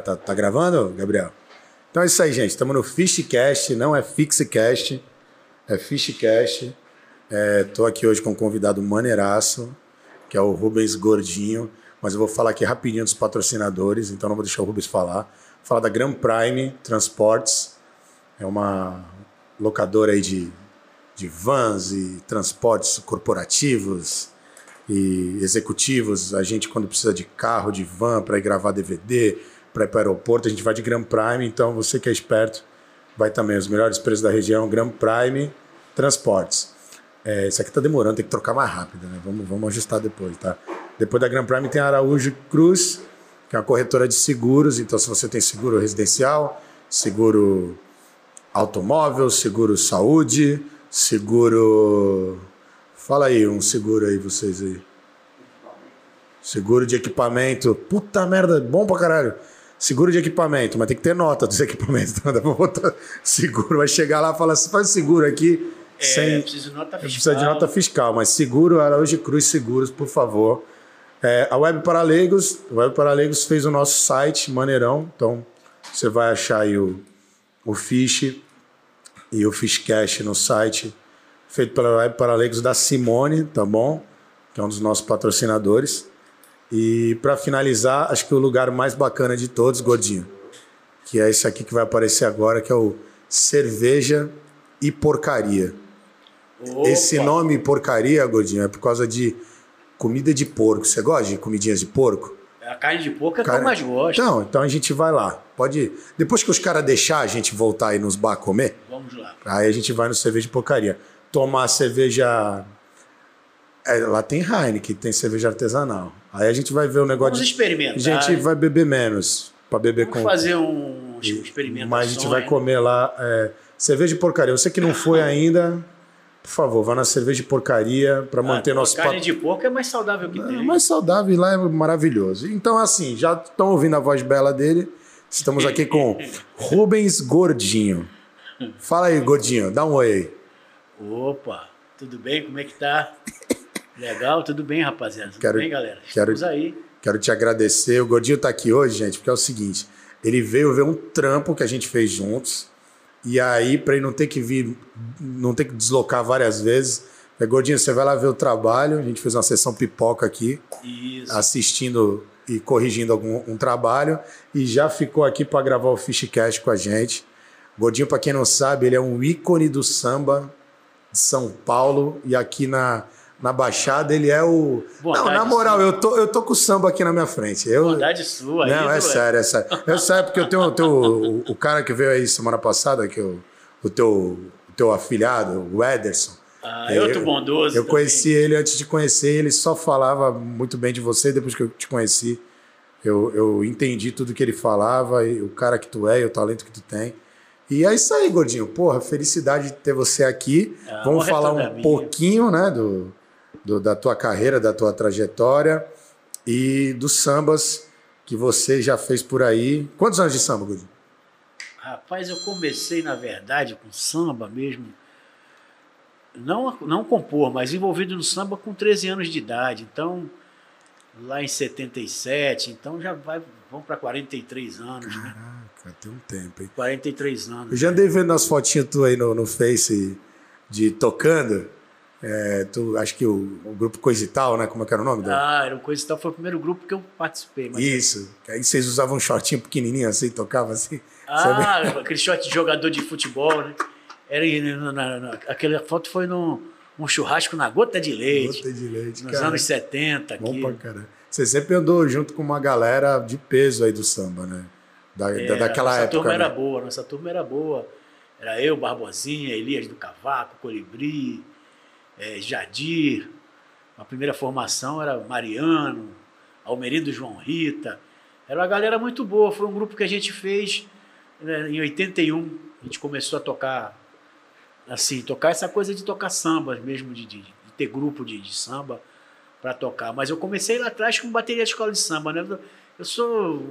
Tá, tá gravando, Gabriel? Então é isso aí, gente. Estamos no Fishcast, não é Fixcast, é Fishcast. É, tô aqui hoje com um convidado maneiraço, que é o Rubens Gordinho. Mas eu vou falar aqui rapidinho dos patrocinadores, então não vou deixar o Rubens falar. Vou falar da Grand Prime Transportes. É uma locadora aí de, de vans e transportes corporativos e executivos. A gente, quando precisa de carro, de van para ir gravar DVD, para ir para o aeroporto, a gente vai de Grand Prime. Então, você que é esperto, vai também. Os melhores preços da região, Grand Prime Transportes. É, isso aqui tá demorando, tem que trocar mais rápido, né? Vamos, vamos ajustar depois, tá? Depois da Grand Prime tem a Araújo Cruz, que é uma corretora de seguros. Então, se você tem seguro residencial, seguro automóvel, seguro saúde, seguro. Fala aí, um seguro aí, vocês aí. Seguro de equipamento. Puta merda, bom pra caralho. Seguro de equipamento, mas tem que ter nota dos equipamentos. Então, dá pra botar seguro. Vai chegar lá e falar assim: faz seguro aqui. É, sem... preciso de nota fiscal. Precisa de nota fiscal, mas seguro, Araújo Cruz Seguros, por favor. É, a Web para Leigos, a Web para Leigos fez o nosso site, maneirão. Então, você vai achar aí o, o Fish e o Fishcash no site, feito pela Web para Leigos da Simone, tá bom? Que é um dos nossos patrocinadores. E para finalizar, acho que o lugar mais bacana de todos, Gordinho, que é esse aqui que vai aparecer agora, que é o Cerveja e Porcaria. Opa. Esse nome porcaria, Gordinho, é por causa de comida de porco. Você gosta de comidinhas de porco? A carne de porco é que Cara- eu mais gosto. Então, então a gente vai lá. Pode ir. Depois que os caras deixar a gente voltar aí nos bar comer, Vamos lá. aí a gente vai no cerveja de porcaria. Tomar cerveja. É, lá tem Heineken, tem cerveja artesanal. Aí a gente vai ver o negócio Vamos de. experimentar. A gente vai beber menos. Pra beber Vamos com. fazer um experimento. Mas a gente vai comer lá é, cerveja de porcaria. Você que não foi ainda, por favor, vá na cerveja de porcaria para manter nosso Ah, Carne pat- de porco é mais saudável que É tem. mais saudável e lá é maravilhoso. Então, assim, já estão ouvindo a voz bela dele. Estamos aqui com Rubens Gordinho. Fala aí, Gordinho, dá um oi. Opa, tudo bem? Como é que tá? Legal, tudo bem, rapaziada? Tudo Quero- bem, galera? quero- Estamos aí. Quero te agradecer. O Gordinho tá aqui hoje, gente, porque é o seguinte: ele veio ver um trampo que a gente fez juntos. E aí, para ele não ter que vir, não ter que deslocar várias vezes, é, Gordinho, você vai lá ver o trabalho. A gente fez uma sessão pipoca aqui. Isso. assistindo e corrigindo algum um trabalho e já ficou aqui para gravar o Fishcast com a gente. Gordinho, para quem não sabe, ele é um ícone do samba de São Paulo e aqui na, na Baixada ele é o. Bondade não, na moral, eu tô, eu tô com o samba aqui na minha frente. Eu, Bondade sua. não, ídolo, é sério, é sério. É sério, porque eu tenho, eu tenho o, o cara que veio aí semana passada, que é o, teu, o teu afilhado, o Ederson. Ah, é outro bondoso. Eu também. conheci ele antes de conhecer, ele só falava muito bem de você. Depois que eu te conheci, eu, eu entendi tudo que ele falava, e o cara que tu é, e o talento que tu tem. E é isso aí, gordinho. Porra, felicidade de ter você aqui. Ah, Vamos é falar um pouquinho, né, do, do- da tua carreira, da tua trajetória e dos sambas que você já fez por aí. Quantos anos de samba, gordinho? Rapaz, eu comecei, na verdade, com samba mesmo. Não, não compor, mas envolvido no samba com 13 anos de idade. Então, lá em 77, então já vai, vão para 43 anos, né? Caraca, tem um tempo, hein? 43 Eu anos. já andei vendo as fotinhas tu aí no, no Face de tocando. É, tu, acho que o, o grupo Coisa e Tal, né? Como é que era o nome? da- Ah, era uma coisa e tal, foi o primeiro grupo que eu participei. Mas... Isso. Aí vocês usavam um shortinho pequenininho assim, tocava assim. Ah, aquele shot de jogador de futebol, né? Era em- na, na, na- aquela foto foi num um churrasco na gota de leite, Gota de leite, nos cara. anos 70 Bom aqui. pra caralho. Você sempre andou junto com uma galera de peso aí do samba, né? Da, da- É, daquela nossa época. turma né? era boa, nossa turma era boa. Era eu, Barbosinha, Elias do Cavaco, Colibri, eh, Jadir. A primeira formação era Mariano, Almerido João Rita. Era uma galera muito boa. Foi um grupo que a gente fez né, em 81. A gente começou a tocar, assim, tocar essa coisa de tocar sambas mesmo, de, de- de ter grupo de, de samba para tocar. Mas eu comecei lá atrás com bateria de escola de samba, né? Eu sou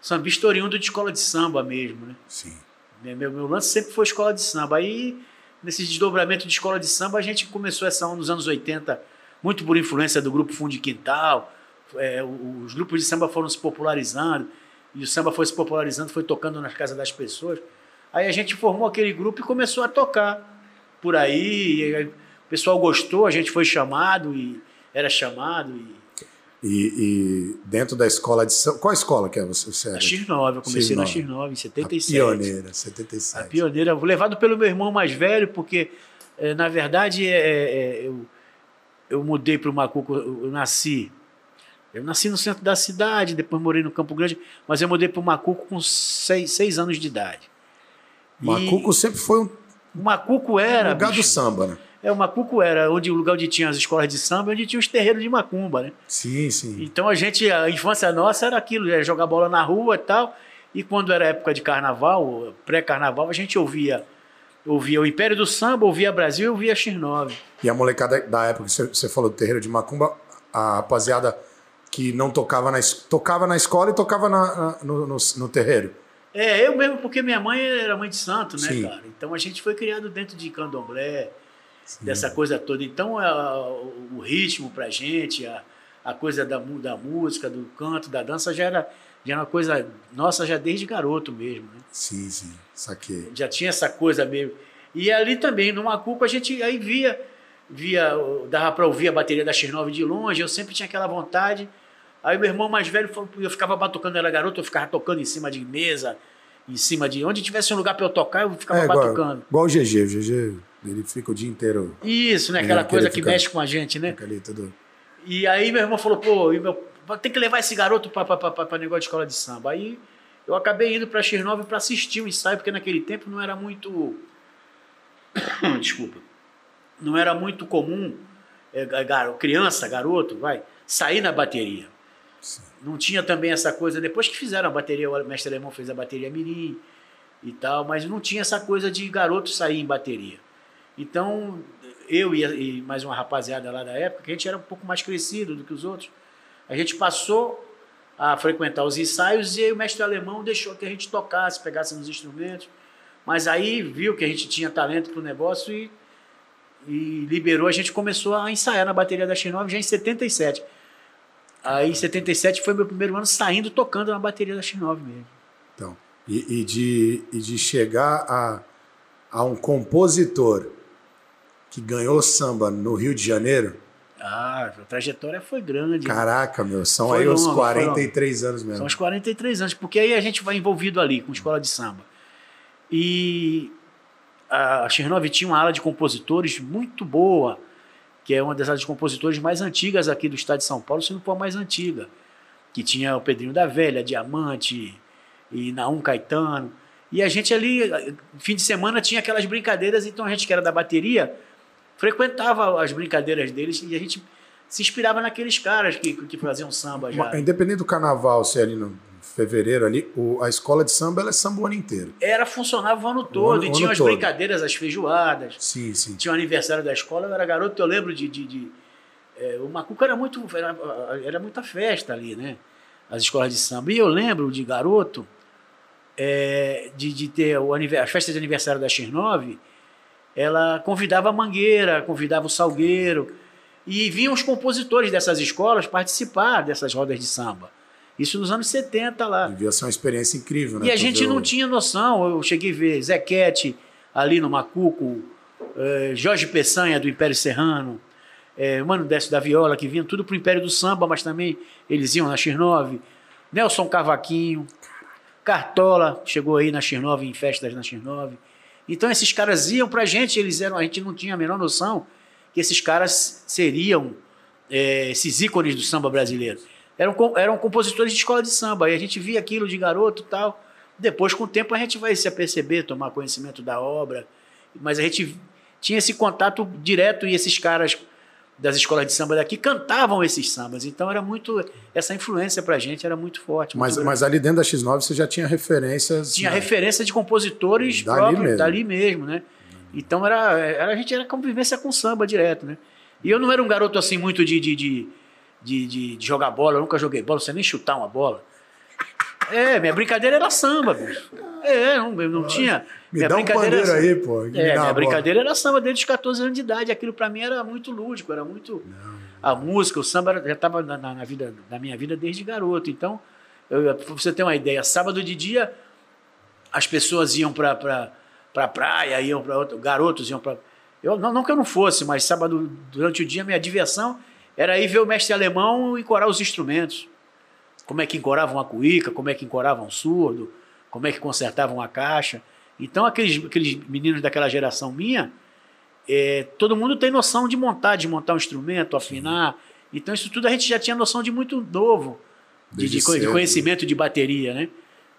sambista oriundo de escola de samba mesmo, né? Sim. Meu, meu lance sempre foi escola de samba. Aí, nesse desdobramento de escola de samba, a gente começou essa onda nos anos 80, muito por influência do grupo Fundo de Quintal. É, os grupos de samba foram se popularizando. e o samba foi se popularizando, foi tocando nas casas das pessoas. Aí a gente formou aquele grupo e começou a tocar por aí. o pessoal gostou, a gente foi chamado e era chamado. E... E, e dentro da escola de samba. Qual escola que é você? você a X9, eu comecei X9. na X9 em 77. A pioneira, 77. A pioneira, levado pelo meu irmão mais velho, porque, é, na verdade, é, é, eu, eu mudei para o Macuco, eu nasci eu nasci no centro da cidade, depois morei no Campo Grande, mas eu mudei para o Macuco com seis, seis anos de idade. Macuco e sempre foi um. O Macuco era. Um lugar bicho, do samba, né? É, o Macuco era onde o lugar onde tinha as escolas de samba, onde tinha os terreiros de macumba, né? Sim, sim. Então a gente, a infância nossa era aquilo, era jogar bola na rua e tal. E quando era época de carnaval, pré-carnaval, a gente ouvia ouvia o Império do Samba, ouvia Brasil e ouvia X9. E a molecada da época que você falou do terreiro de macumba, a rapaziada que não tocava na, tocava na escola e tocava na, na, no, no, no, terreiro. É, eu mesmo, porque minha mãe era mãe de santo, né, Sim. cara? Então a gente foi criado dentro de candomblé, Sim. dessa coisa toda. Então a, o ritmo pra gente, a, a coisa da, da música, do canto, da dança já era, já era uma coisa nossa já desde garoto mesmo, né? Sim, sim, saquei. Já tinha essa coisa meio... E ali também, numa culpa, a gente aí via, via dava para ouvir a bateria da X9 de longe, eu sempre tinha aquela vontade Aí meu irmão mais velho falou, eu ficava batucando, era garoto, eu ficava tocando em cima de mesa, em cima de. Onde tivesse um lugar para eu tocar, eu ficava é, batucando. Igual, o GG, o GG, ele fica o dia inteiro. Isso, né? Aquela coisa que mexe com a gente, né? Ali, tudo... E aí meu irmão falou, pô, meu, tem que levar esse garoto para negócio de escola de samba. Aí eu acabei indo para X9 para assistir o ensaio, porque naquele tempo não era muito. Desculpa. Não era muito comum, é, criança, garoto, vai, sair na bateria. Não tinha também essa coisa, depois que fizeram a bateria, o mestre alemão fez a bateria Mirim e tal, mas não tinha essa coisa de garoto sair em bateria. Então, eu e, mais uma rapaziada lá da época, que a gente era um pouco mais crescido do que os outros, a gente passou a frequentar os ensaios e aí o mestre alemão deixou que a gente tocasse, pegasse nos instrumentos, mas aí viu que a gente tinha talento para o negócio e, e liberou, a gente começou a ensaiar na bateria da X9 já em 77. Aí em 77 foi meu primeiro ano saindo tocando na bateria da X9 mesmo. Então, e, e, de, e de chegar a, a um compositor que ganhou samba no Rio de Janeiro. Ah, a trajetória foi grande. Caraca, meu, são foi aí longa, os 43 anos mesmo. São os 43 anos, porque aí a gente vai envolvido ali com escola de samba. E a X9 tinha uma ala de compositores muito boa que é uma das compositores mais antigas aqui do estado de São Paulo, se não for a mais antiga, que tinha o Pedrinho da Velha, Diamante e Naum Caetano. E a gente ali, fim de semana, tinha aquelas brincadeiras, então a gente que era da bateria, frequentava as brincadeiras deles e a gente se inspirava naqueles caras que, que faziam samba já. Independente do carnaval, se é ali no fevereiro ali, o, a escola de samba ela é samba o ano inteiro. Era, funcionava o ano todo. O ano, e tinha as brincadeiras, as feijoadas. Sim, sim. Tinha o aniversário da escola, eu era garoto, eu lembro de. de, de é, o Macuca era muito. Era, era muita festa ali, né? As escolas de samba. E eu lembro de garoto é, de, de ter o as festas de aniversário da X9, ela convidava a Mangueira, convidava o Salgueiro. E vinham os compositores dessas escolas participar dessas rodas de samba. Isso nos anos 70 lá. Devia ser uma experiência incrível, né? E a gente não tinha noção. Eu cheguei a ver Zequete ali no Macuco, eh, Jorge Peçanha do Império Serrano, eh, Mano Décio da Viola, que vinham tudo pro Império do Samba, mas também eles iam na X9. Nelson Cavaquinho, Cartola, chegou aí na X9, em festas na X9. Então esses caras iam pra gente, eles eram, a gente não tinha a menor noção que esses caras seriam eh, esses ícones do samba brasileiro eram, eram compositores de escola de samba. E a gente via aquilo de garoto e tal. Depois, com o tempo, a gente vai se aperceber, tomar conhecimento da obra. Mas a gente tinha esse contato direto e esses caras das escolas de samba daqui cantavam esses sambas. Então era muito. Essa influência pra gente era muito forte. Muito mas, mas ali dentro da X9 você já tinha referências. Tinha né? referência de compositores dali próprios, mesmo. dali mesmo, né? Então era, era, a gente era convivência com samba direto, né? E eu não era um garoto assim muito de, de, de de, de, de, jogar bola, eu nunca joguei bola, você nem chutar uma bola. É, minha brincadeira era samba, bicho. É, não, eu não tinha. Me minha dá brincadeira um pandeiro aí, pô. É, minha brincadeira era samba desde os 14 anos de idade. Aquilo para mim era muito lúdico, era muito. Não. A música, o samba já estava na, na, vida, na minha vida desde garoto. Então, Pra você ter uma ideia, sábado de dia as pessoas iam para pra, pra praia, iam para outro, garotos iam para. Eu, não, não que eu não fosse, mas sábado, durante o dia, minha diversão era ir ver o mestre alemão e corar os instrumentos. Como é que encoravam a cuíca, como é que encoravam um surdo, como é que consertavam a caixa. Então, aqueles, aqueles meninos daquela geração minha, é, todo mundo tem noção de montar, de montar um instrumento, afinar. Então, isso tudo a gente já tinha noção de muito novo, de, de, de conhecimento de bateria, né?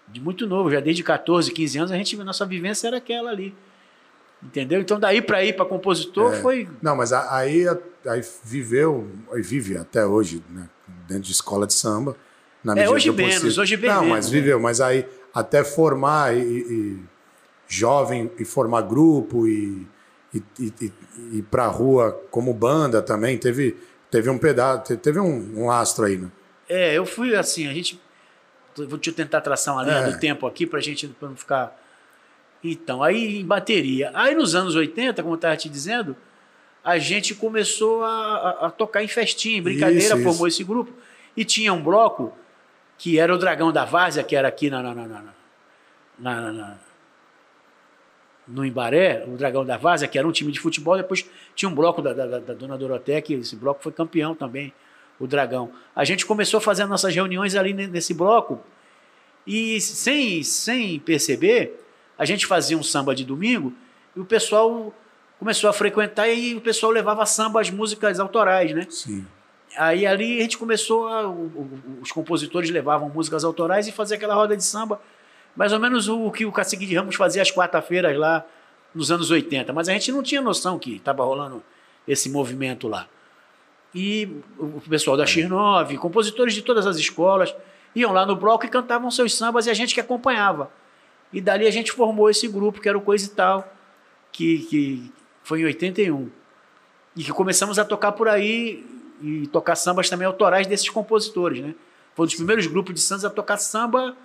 De muito novo, já desde 14, 15 anos, a gente, nossa vivência era aquela ali. Entendeu? Então, daí para ir para compositor é. foi. Não, mas aí, aí viveu, aí vive até hoje, né? Dentro de escola de samba. Na é, hoje menos, possível. hoje bem Não, menos. mas viveu, mas aí até formar e, e jovem e formar grupo e, e, e, e para a rua como banda também, teve, teve um pedaço, teve um, um lastro aí, né? É, eu fui assim, a gente. Vou te tentar traçar uma linha é. do tempo aqui para a gente pra não ficar. Então, aí em bateria. Aí nos anos 80, como eu estava te dizendo, a gente começou a, a, tocar em festinha, em brincadeira, isso, formou isso. esse grupo. E tinha um bloco que era o Dragão da Várzea, que era aqui na, na, na, na, na no Embaré, o Dragão da Várzea, que era um time de futebol, depois tinha um bloco da, da, da Dona Doroteia, que esse bloco foi campeão também, o Dragão. A gente começou a fazer nossas reuniões ali nesse bloco e sem, sem perceber, a gente fazia um samba de domingo e o pessoal começou a frequentar e o pessoal levava samba, as músicas autorais, né? Sim. Aí ali a gente começou, a, os compositores levavam músicas autorais e fazia aquela roda de samba mais ou menos o que o Cacique de Ramos fazia às quarta-feiras lá nos anos 80. Mas a gente não tinha noção que estava rolando esse movimento lá. E o pessoal da X9, compositores de todas as escolas, iam lá no bloco e cantavam seus sambas e a gente que acompanhava. E dali a gente formou esse grupo, que era o Coisa e Tal, que, que foi em 81. E que começamos a tocar por aí e tocar sambas também autorais desses compositores, né? Foi um dos primeiros grupos de Santos a tocar samba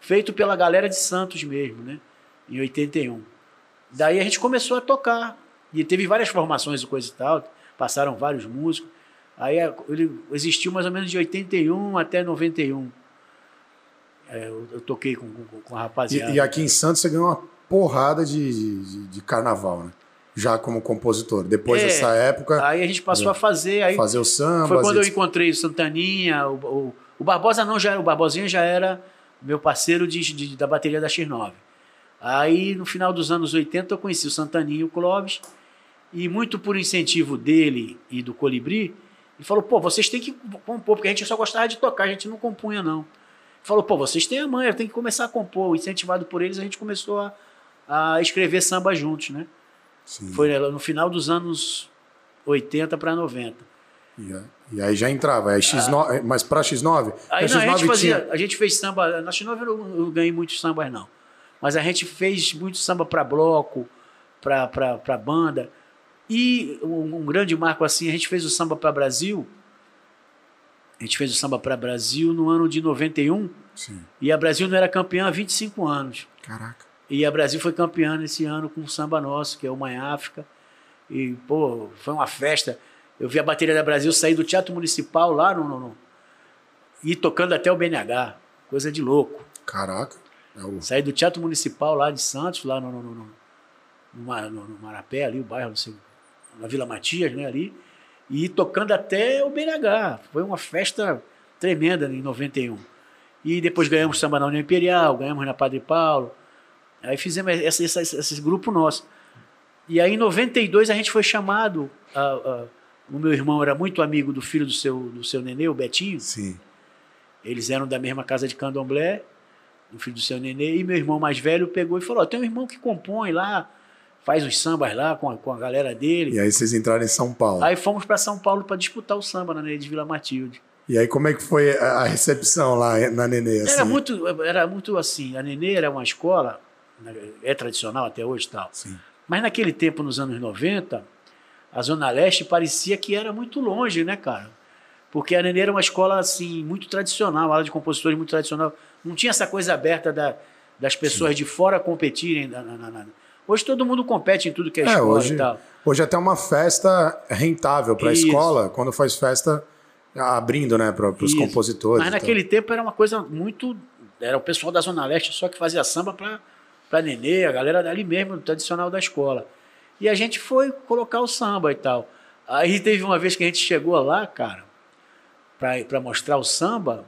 feito pela galera de Santos mesmo, né? Em 81. Daí a gente começou a tocar. E teve várias formações e coisa e tal. Passaram vários músicos. Aí ele existiu mais ou menos de 81 até 91. É, eu, eu, toquei com, com, com a rapaziada. E, e, aqui em Santos você ganhou uma porrada de, de, de carnaval, né? Já como compositor. Depois é, dessa época. Aí a gente passou a fazer. Aí fazer o samba. Foi quando eu encontrei o Santaninha. O, o, o Barbosa não já era. O Barbosinha já era meu parceiro de, de, da bateria da X9. Aí, no final dos anos 80, eu conheci o Santaninho e o Clóvis, e muito por incentivo dele e do Colibri, ele falou, pô, vocês têm que compor, porque a gente só gostava de tocar, a gente não compunha, não. Falou, pô, vocês têm a manha, tem que começar a compor. Incentivado por eles, a gente começou a, a escrever samba juntos, né? Sim. Foi no final dos anos 80 para 90. Yeah. E aí já entrava, é X9, ah. mas para X9? Aí X9 não, a gente fazia, tinha... a gente fez samba, na X9 eu não ganhei muitos sambas não, mas a gente fez muito samba para bloco, para banda, e um, um, grande marco assim, a gente fez o samba para Brasil, a gente fez o samba para Brasil no ano de 91, Sim. e a Brasil não era campeã há 25 anos. Caraca. E a Brasil foi campeã nesse ano com o samba nosso, que é o Mãe África, e pô, foi uma festa, eu vi a bateria da Brasil sair do Teatro Municipal lá no, no, no e tocando até o BNH. Coisa de louco. Caraca. É o... Sair do Teatro Municipal lá de Santos, lá no, no, no, no, no Marapé, ali, o bairro, sei, na Vila Matias, né, ali, e tocando até o BNH. Foi uma festa tremenda em 91. E depois ganhamos samba na União Imperial, ganhamos na Padre Paulo. Aí fizemos esse, grupo nosso. E aí em 92 a gente foi chamado a, a o meu irmão era muito amigo do filho do seu, do seu nenê, o Betinho. Sim. Eles eram da mesma casa de candomblé, do filho do seu nenê. E meu irmão mais velho pegou e falou: tem um irmão que compõe lá, faz os sambas lá com a, com a galera dele. E aí vocês entraram em São Paulo. Aí fomos para São Paulo para disputar o samba na Nenê de Vila Matilde. E aí como é que foi a recepção lá na Nenê? Assim? Era, muito, era muito assim. A Nenê era uma escola, né, é tradicional até hoje e tal. Sim. Mas naquele tempo, nos anos 90 a Zona Leste parecia que era muito longe, né, cara? Porque a Nenê era uma escola, assim, muito tradicional, aula de compositores muito tradicional. Não tinha essa coisa aberta da, das pessoas Sim. de fora competirem. Na, na, na, Hoje todo mundo compete em tudo que é, é escola hoje, e tal. Hoje até uma festa rentável para a escola, quando faz festa, Abrindo, né, para os compositores. Mas e tal. naquele tempo era uma coisa muito. Era o pessoal da Zona Leste só que fazia samba para Nenê, a galera dali mesmo, tradicional da escola. E a gente foi colocar o samba e tal. Aí teve uma vez que a gente chegou lá, cara, pra mostrar o samba,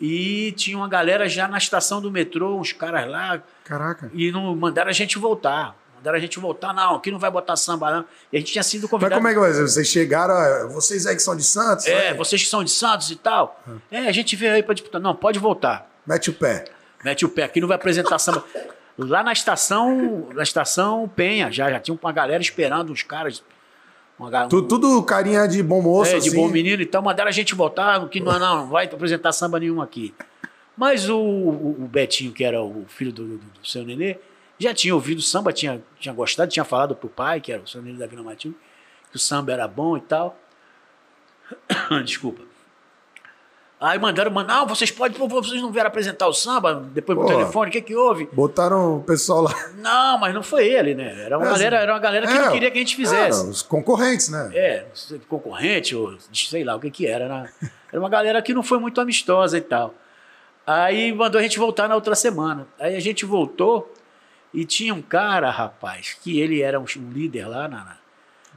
e tinha uma galera já na estação do metrô, uns caras lá, Caraca. e não mandaram a gente voltar. Mandaram a gente voltar, não, aqui não vai botar samba, não. E a gente tinha sido Mas convidado. como é que vai ser? Vocês chegaram, vocês aí que são de Santos? É, né? vocês que são de Santos e tal. É, a gente veio aí pra disputar. Não, pode voltar. Mete o pé. Mete o pé, aqui não vai apresentar samba. Lá na estação, na estação Penha, já, já tinha uma galera esperando uns caras. Uma, tudo carinha de bom moço, é, de assim. bom menino e tal, mandaram a gente voltar, que não, não, não vai apresentar samba nenhum aqui. Mas o, o- o Betinho, que era o filho do, do, do seu Nenê, já tinha ouvido samba, tinha, tinha gostado, tinha falado pro pai, que era o seu Nenê da Vila Matilde, que o samba era bom e tal. Desculpa. Aí mandaram, mandaram, não, vocês podem, vocês não vieram apresentar o samba depois Pô. telefone, o que que houve? Botaram o pessoal lá. Não, mas não foi ele, né? Era uma, É, galera, era uma galera que é, não queria que a gente fizesse. É, os concorrentes, né? É, concorrente, ou sei lá o que que era. Era, era uma galera que não foi muito amistosa e tal. Aí mandou a gente voltar na outra semana. Aí a gente voltou e tinha um cara, rapaz, que ele era um, um líder lá na,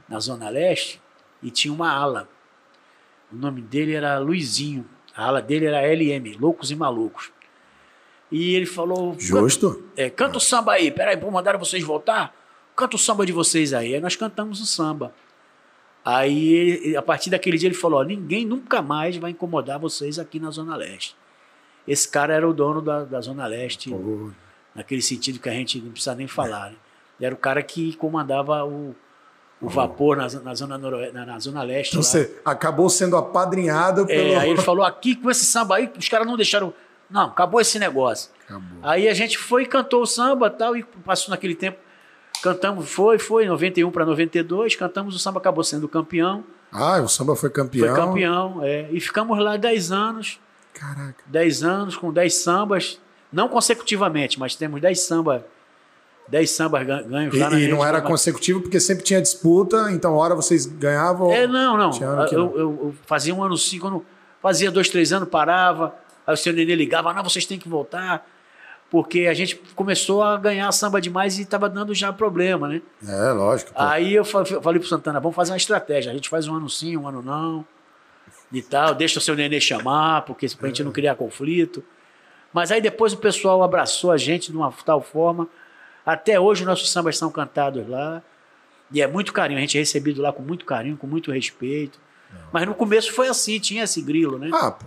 na Zona Leste e tinha uma ala. O nome dele era Luizinho. A ala dele era LM, Loucos e Malucos. E ele falou... Justo. É, canta o samba aí. Peraí, pô, mandaram vocês voltar? Canta o samba de vocês aí. Aí nós cantamos o samba. Aí, ele- a partir daquele dia, ele falou: ó, ninguém nunca mais vai incomodar vocês aqui na Zona Leste. Esse cara era o dono da, da Zona Leste, Pô, naquele sentido que a gente não precisa nem falar. Né? Ele era o cara que comandava o, o vapor na, na, zona, noroe- na, na zona Leste. Então você acabou sendo apadrinhado pelo. É, aí ele falou: aqui com esse samba aí, os caras não deixaram. Não, acabou esse negócio. Acabou. Aí a gente foi e cantou o samba tal, e passou naquele tempo. Cantamos, foi, foi, 91 para 92, cantamos, o samba acabou sendo campeão. Ah, o samba foi campeão. Foi campeão, é, e ficamos lá 10 anos, Caraca. 10 anos com 10 sambas, não consecutivamente, mas temos 10 sambas, 10 sambas gan- ganhos E, e não era Campeonato. consecutivo porque sempre tinha disputa, então hora vocês ganhavam. É, não, não. Que Eu, não. eu- eu fazia um ano sim, quando fazia dois, três anos, parava. Aí o seu Nenê ligava, não, vocês têm que voltar. Porque a gente começou a ganhar samba demais e estava dando já problema, né? É, lógico. pô. Aí eu fa- falei pro Santana, vamos fazer uma estratégia. A gente faz um ano sim, um ano não. E tal, deixa o seu nenê chamar, porque pra gente não criar conflito. Mas aí depois o pessoal abraçou a gente de uma tal forma. Até hoje nossos sambas são cantados lá. E é muito carinho, a gente é recebido lá com muito carinho, com muito respeito. Mas no começo foi assim, tinha esse grilo, né? Ah, pô.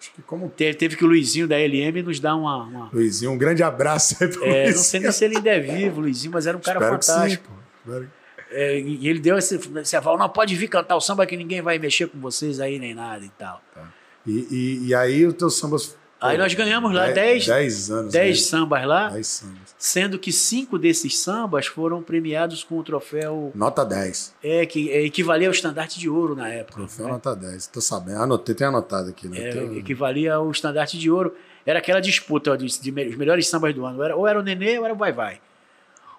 Acho que como Teve, teve que o Luizinho da LM nos dar uma. uma- Luizinho, um grande abraço aí pro É, não Luizinho. sei nem se ele ainda é vivo, Luizinho, mas era um cara Espero que sim, fantástico. pô. É, e ele deu esse, esse aval, não, pode vir cantar o samba que ninguém vai mexer com vocês aí, nem nada e tal. E, e, e aí os teus sambas. Aí nós ganhamos lá 10 10 anos. 10 né? sambas lá, 10 sambas. Sendo que cinco desses sambas foram premiados com o troféu Nota 10. é, que é, equivalia ao estandarte de ouro na época. Troféu né? nota 10. Tô sabendo. Anotei, tem anotado aqui, né? É, Tem- equivalia ao estandarte de ouro. Era aquela disputa de, de me- os melhores sambas do ano. Era, ou era o Nenê ou era o Vai Vai.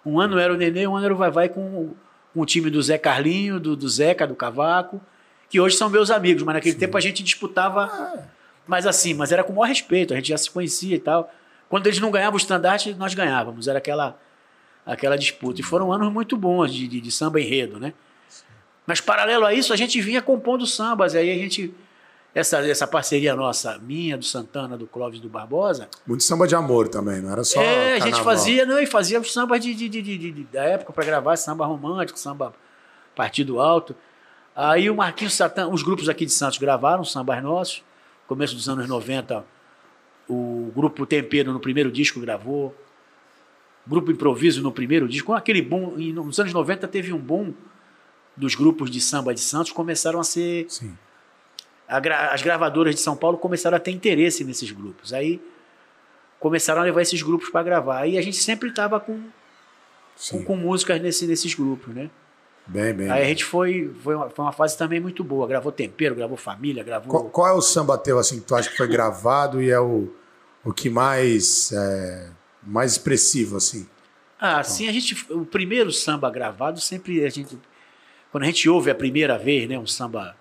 Um ano era o Nenê, um ano era o Vai Vai com, o- com o time do Zé Carlinho, do, do Zeca, do Cavaco, que hoje são meus amigos, mas naquele tempo a gente disputava. Mas assim, mas era com o maior respeito, a gente já se conhecia e tal. Quando eles não ganhavam o estandarte, nós ganhávamos. Era aquela, aquela disputa. E foram anos muito bons de, de, de samba enredo, né? Mas paralelo a isso, a gente vinha compondo sambas. Aí a gente. Essa, essa parceria nossa, minha, do Santana, do Clóvis do Barbosa. Muito samba de amor também, não era só. é, a gente carnaval. fazia, não, e fazia os sambas de, de, de, de- de- da época para gravar, samba romântico, samba partido alto. Aí o Marquinhos Satã, os grupos aqui de Santos gravaram sambas nossos. Começo dos anos 90, o grupo Tempero no primeiro disco gravou. Grupo Improviso no primeiro disco. Aquele boom, e nos anos 90 teve um boom dos grupos de samba de Santos, começaram a ser Sim. as gravadoras de São Paulo começaram a ter interesse nesses grupos. Aí começaram a levar esses grupos para gravar. Aí a gente sempre estava com, com, com músicas nesse, nesses grupos, né? Bem, bem. Aí a gente foi, foi, uma, foi uma fase também muito boa. Gravou Tempero, gravou Família, gravou... Qual, qual é o samba teu, assim, que tu acha que foi gravado e é o, o que mais. é, mais expressivo, assim? Ah, sim, a gente... O primeiro samba gravado sempre a gente... Quando a gente ouve a primeira vez, né? Um samba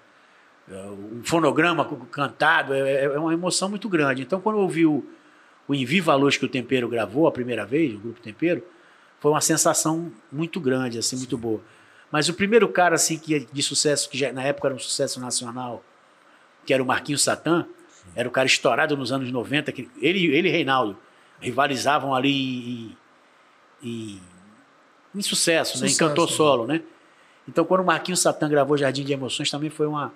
um fonograma cantado, é, é, uma emoção muito grande. Então, quando eu ouvi o, o Em Viva a Luz que o Tempero gravou a primeira vez, o Grupo Tempero, foi uma sensação muito grande, assim, muito boa. Mas o primeiro cara assim que de sucesso, que já, na época era um sucesso nacional, que era o Marquinhos Satã, era o cara estourado nos anos 90, que ele, ele e Reinaldo rivalizavam ali em, em, em sucesso, sucesso, né? em cantor né? solo, né? Então, quando o Marquinhos Satã gravou Jardim de Emoções, também foi uma,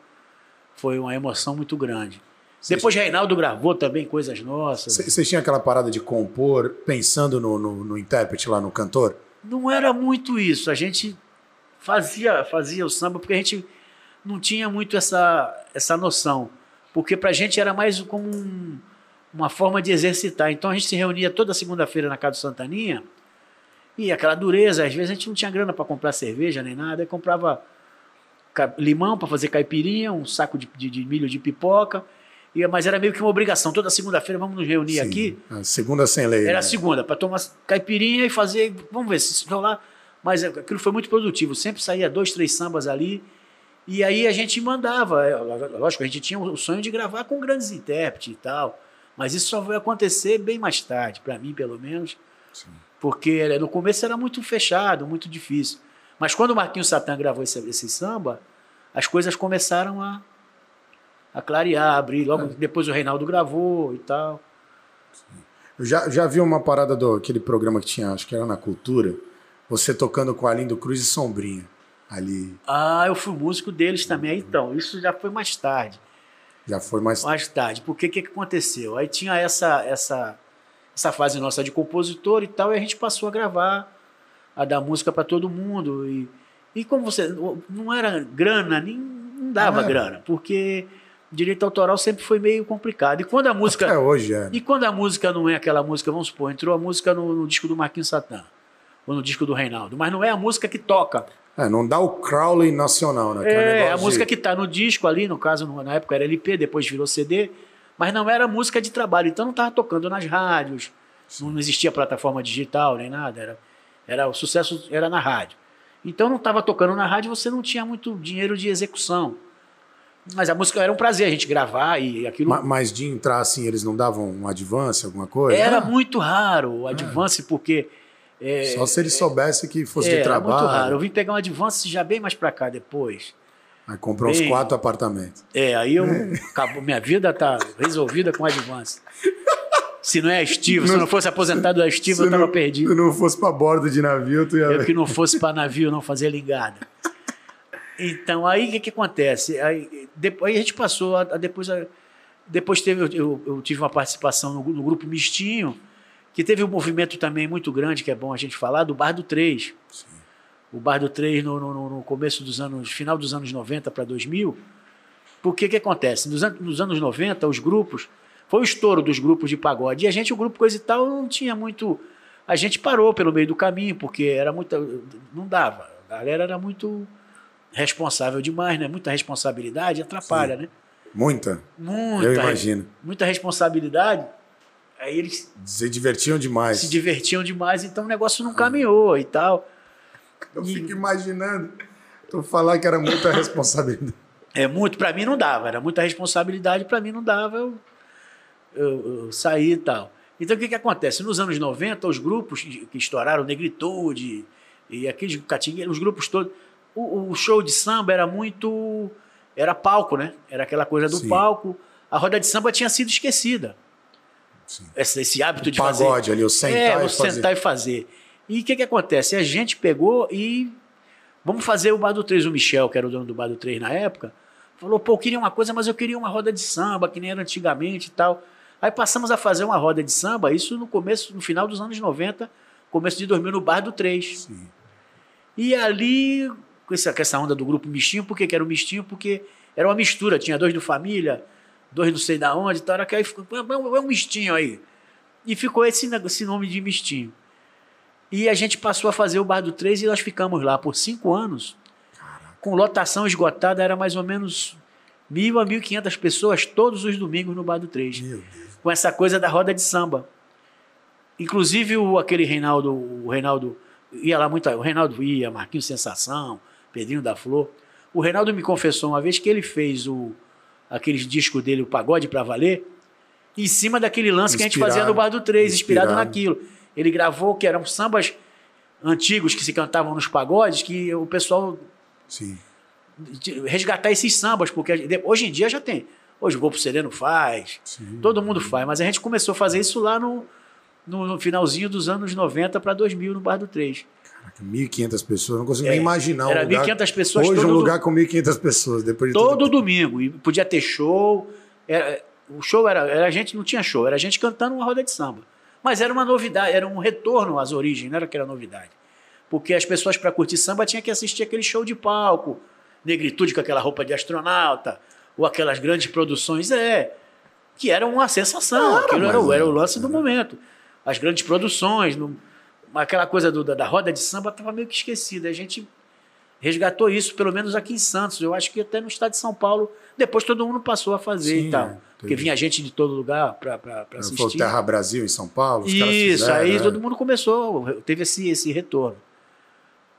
foi uma emoção muito grande. Cês... Depois Reinaldo gravou também coisas nossas. Vocês tinham aquela parada de compor pensando no, no, no, intérprete lá, no cantor? Não era muito isso. A gente fazia, fazia o samba porque a gente não tinha muito essa, essa noção. Porque pra gente era mais como um, uma forma de exercitar. Então a gente se reunia toda segunda-feira na casa do Santaninha e aquela dureza, às vezes a gente não tinha grana para comprar cerveja nem nada, aí comprava limão para fazer caipirinha, um saco de, de, de, milho de pipoca. E, mas era meio que uma obrigação. Toda segunda-feira vamos nos reunir Sim, aqui. segunda sem lei. Era né? segunda, para tomar caipirinha e fazer. Vamos ver se lá. Mas aquilo foi muito produtivo. Sempre saía dois, três sambas ali. E aí a gente mandava. É, lógico, a gente tinha o sonho de gravar com grandes intérpretes e tal. Mas isso só vai acontecer bem mais tarde, para mim, pelo menos. Sim. Porque no começo era muito fechado, muito difícil. Mas quando o Marquinhos Satã gravou esse, esse samba, as coisas começaram a, a clarear, abrir. Logo é. depois o Reinaldo gravou e tal. Eu já, já vi uma parada do aquele programa que tinha, acho que era na Cultura, você tocando com a Lindo Cruz e Sombrinha ali. Ah, eu fui músico deles também. Então, isso já foi mais tarde. Já foi mais mais tarde. Porque o que, que aconteceu? Aí tinha essa essa essa fase nossa de compositor e tal, e a gente passou a gravar a dar música para todo mundo. E, e como você. Não era grana, nem, não dava ah, grana, porque direito autoral sempre foi meio complicado. E quando a música. Até hoje é. E quando a música não é aquela música, vamos supor, entrou a música no, no disco do Marquinhos Satã, ou no disco do Reinaldo, mas não é a música que toca. É, não dá o Crowley nacional, né? É, é a música que está no disco ali, no caso, na época era LP, depois virou CD, mas não era música de trabalho, então não estava tocando nas rádios, não existia plataforma digital nem nada, era era o sucesso era na rádio. Então não estava tocando na rádio, você não tinha muito dinheiro de execução. Mas a música era um prazer a gente gravar e aquilo. Mas de entrar assim, eles não davam um advance, alguma coisa? Era ah. muito raro o advance, ah. porque. É, Só se ele soubesse que fosse de trabalho. Era muito raro. Eu vim pegar um advance já bem mais para cá depois. Aí comprou bem, uns quatro apartamentos. É, aí eu. Acabou, minha vida tá resolvida com advance. Se não é estivo, se não fosse aposentado a estivo, eu tava perdido. Se não fosse para bordo de navio, tu ia. Eu que não fosse para navio, não fazia ligada. Então, aí o que, que acontece? Aí, depois, aí a gente passou a, a depois. A, depois teve, eu, eu, tive uma participação no, no, grupo Mistinho, que teve um movimento também muito grande, que é bom a gente falar, do Bar do 3. Sim. O Bar do 3 no, no, no, começo dos anos, final dos anos 90 para 2000. Porque o que acontece? Nos, nos anos 90, os grupos foi o estouro dos grupos de pagode. E a gente, o grupo Coisa e Tal, não tinha muito. A gente parou pelo meio do caminho, porque era muita. Não dava. A galera era muito responsável demais, né? Muita responsabilidade atrapalha, Sim. né? Muita. Muita. Eu imagino. Muita responsabilidade. Aí eles. Se divertiam demais. Se divertiam demais, então o negócio não caminhou e tal. Eu e... fico imaginando. Tu falar que era muita responsabilidade. É muito, para mim não dava, era muita responsabilidade, para mim não dava. Eu eu, eu saí e tal. Então o que, que acontece? Nos anos 90, os grupos que estouraram, Negritude e aqueles catingueiros, os grupos todos, o, o, show de samba era muito. Era palco, né? Era aquela coisa do Sim. palco. A roda de samba tinha sido esquecida. Esse, esse, hábito o de pagode fazer. ali, o sentar é, e o fazer. sentar e fazer. E o que, que acontece? A gente pegou e. Vamos fazer o Bar do 3. O Michel, que era o dono do Bar do 3 na época, falou: pô, eu queria uma coisa, mas eu queria uma roda de samba, que nem era antigamente e tal. Aí passamos a fazer uma roda de samba, isso no começo, no final dos anos 90, começo de 2000 no Bar do 3. Sim. E ali, com essa, com essa onda do grupo Mistinho, por que, que era o Mistinho? Porque era uma mistura, tinha dois do Família, dois não sei da onde, tal, que aí ficou, é, é um Mistinho aí. E ficou esse, esse nome de Mistinho. E a gente passou a fazer o Bar do 3 e nós ficamos lá por cinco anos, Caraca. com lotação esgotada, era mais ou menos mil a mil quinhentas pessoas todos os domingos no Bar do 3. Meu Deus com essa coisa da roda de samba. Inclusive o, aquele Reinaldo, o Reinaldo ia lá muito, o Reinaldo ia, Marquinhos Sensação, Pedrinho da Flor. O Reinaldo me confessou uma vez que ele fez o aqueles discos dele, o Pagode para Valer, em cima daquele lance inspirado, que a gente fazia no Bar do três inspirado, inspirado naquilo. Ele gravou que eram sambas antigos que se cantavam nos pagodes, que o pessoal. Sim. Resgatar esses sambas, porque hoje em dia já tem. Hoje o pro Sereno faz, Sim. todo mundo faz, mas a gente começou a fazer isso lá no, no, finalzinho dos anos 90 para 2000 no Bar do três 1.500 pessoas, não consigo É, nem imaginar. um era lugar- 1.500 pessoas Hoje um do- lugar com 1.500 pessoas, depois de Todo tudo. domingo. E podia ter show. Era- o show era, era a gente, não tinha show, era a gente cantando uma roda de samba. Mas era uma novidade, era um retorno às origens, não era que era novidade. Porque as pessoas, para curtir samba, tinham que assistir aquele show de palco, negritude com aquela roupa de astronauta, ou aquelas grandes produções, é, que era uma sensação, Era, aquilo era, era o lance do momento. As grandes produções, aquela coisa do- da, da roda de samba estava meio que esquecida. A gente resgatou isso, pelo menos aqui em Santos. Eu acho que até no estado de São Paulo, depois todo mundo passou a fazer Sim, e tal. é, Porque vinha gente de todo lugar para Foi o assistir. Terra Brasil em São Paulo. os caras Isso, fizeram, aí né? todo mundo começou, teve esse, esse retorno.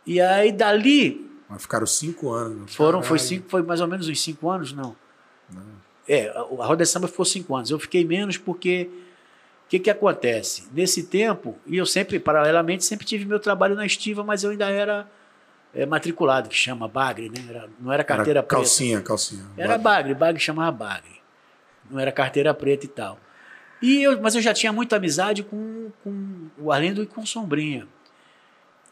E aí dali Mas ficaram cinco anos. foram, foi, cinco, foi mais ou menos uns cinco anos, não. É, a, a Roda de Samba ficou cinco anos. Eu fiquei menos porque o que, que acontece? Nesse tempo, e eu sempre, paralelamente, sempre tive meu trabalho na estiva, mas eu ainda era é, matriculado, que chama Bagre, né? Era- não era carteira Era preta. calcinha, calcinha. Era Bagre, Bagre chamava Bagre. Não era carteira preta e tal. E eu, mas eu já tinha muita amizade com, com o Arlindo e com o Sombrinha.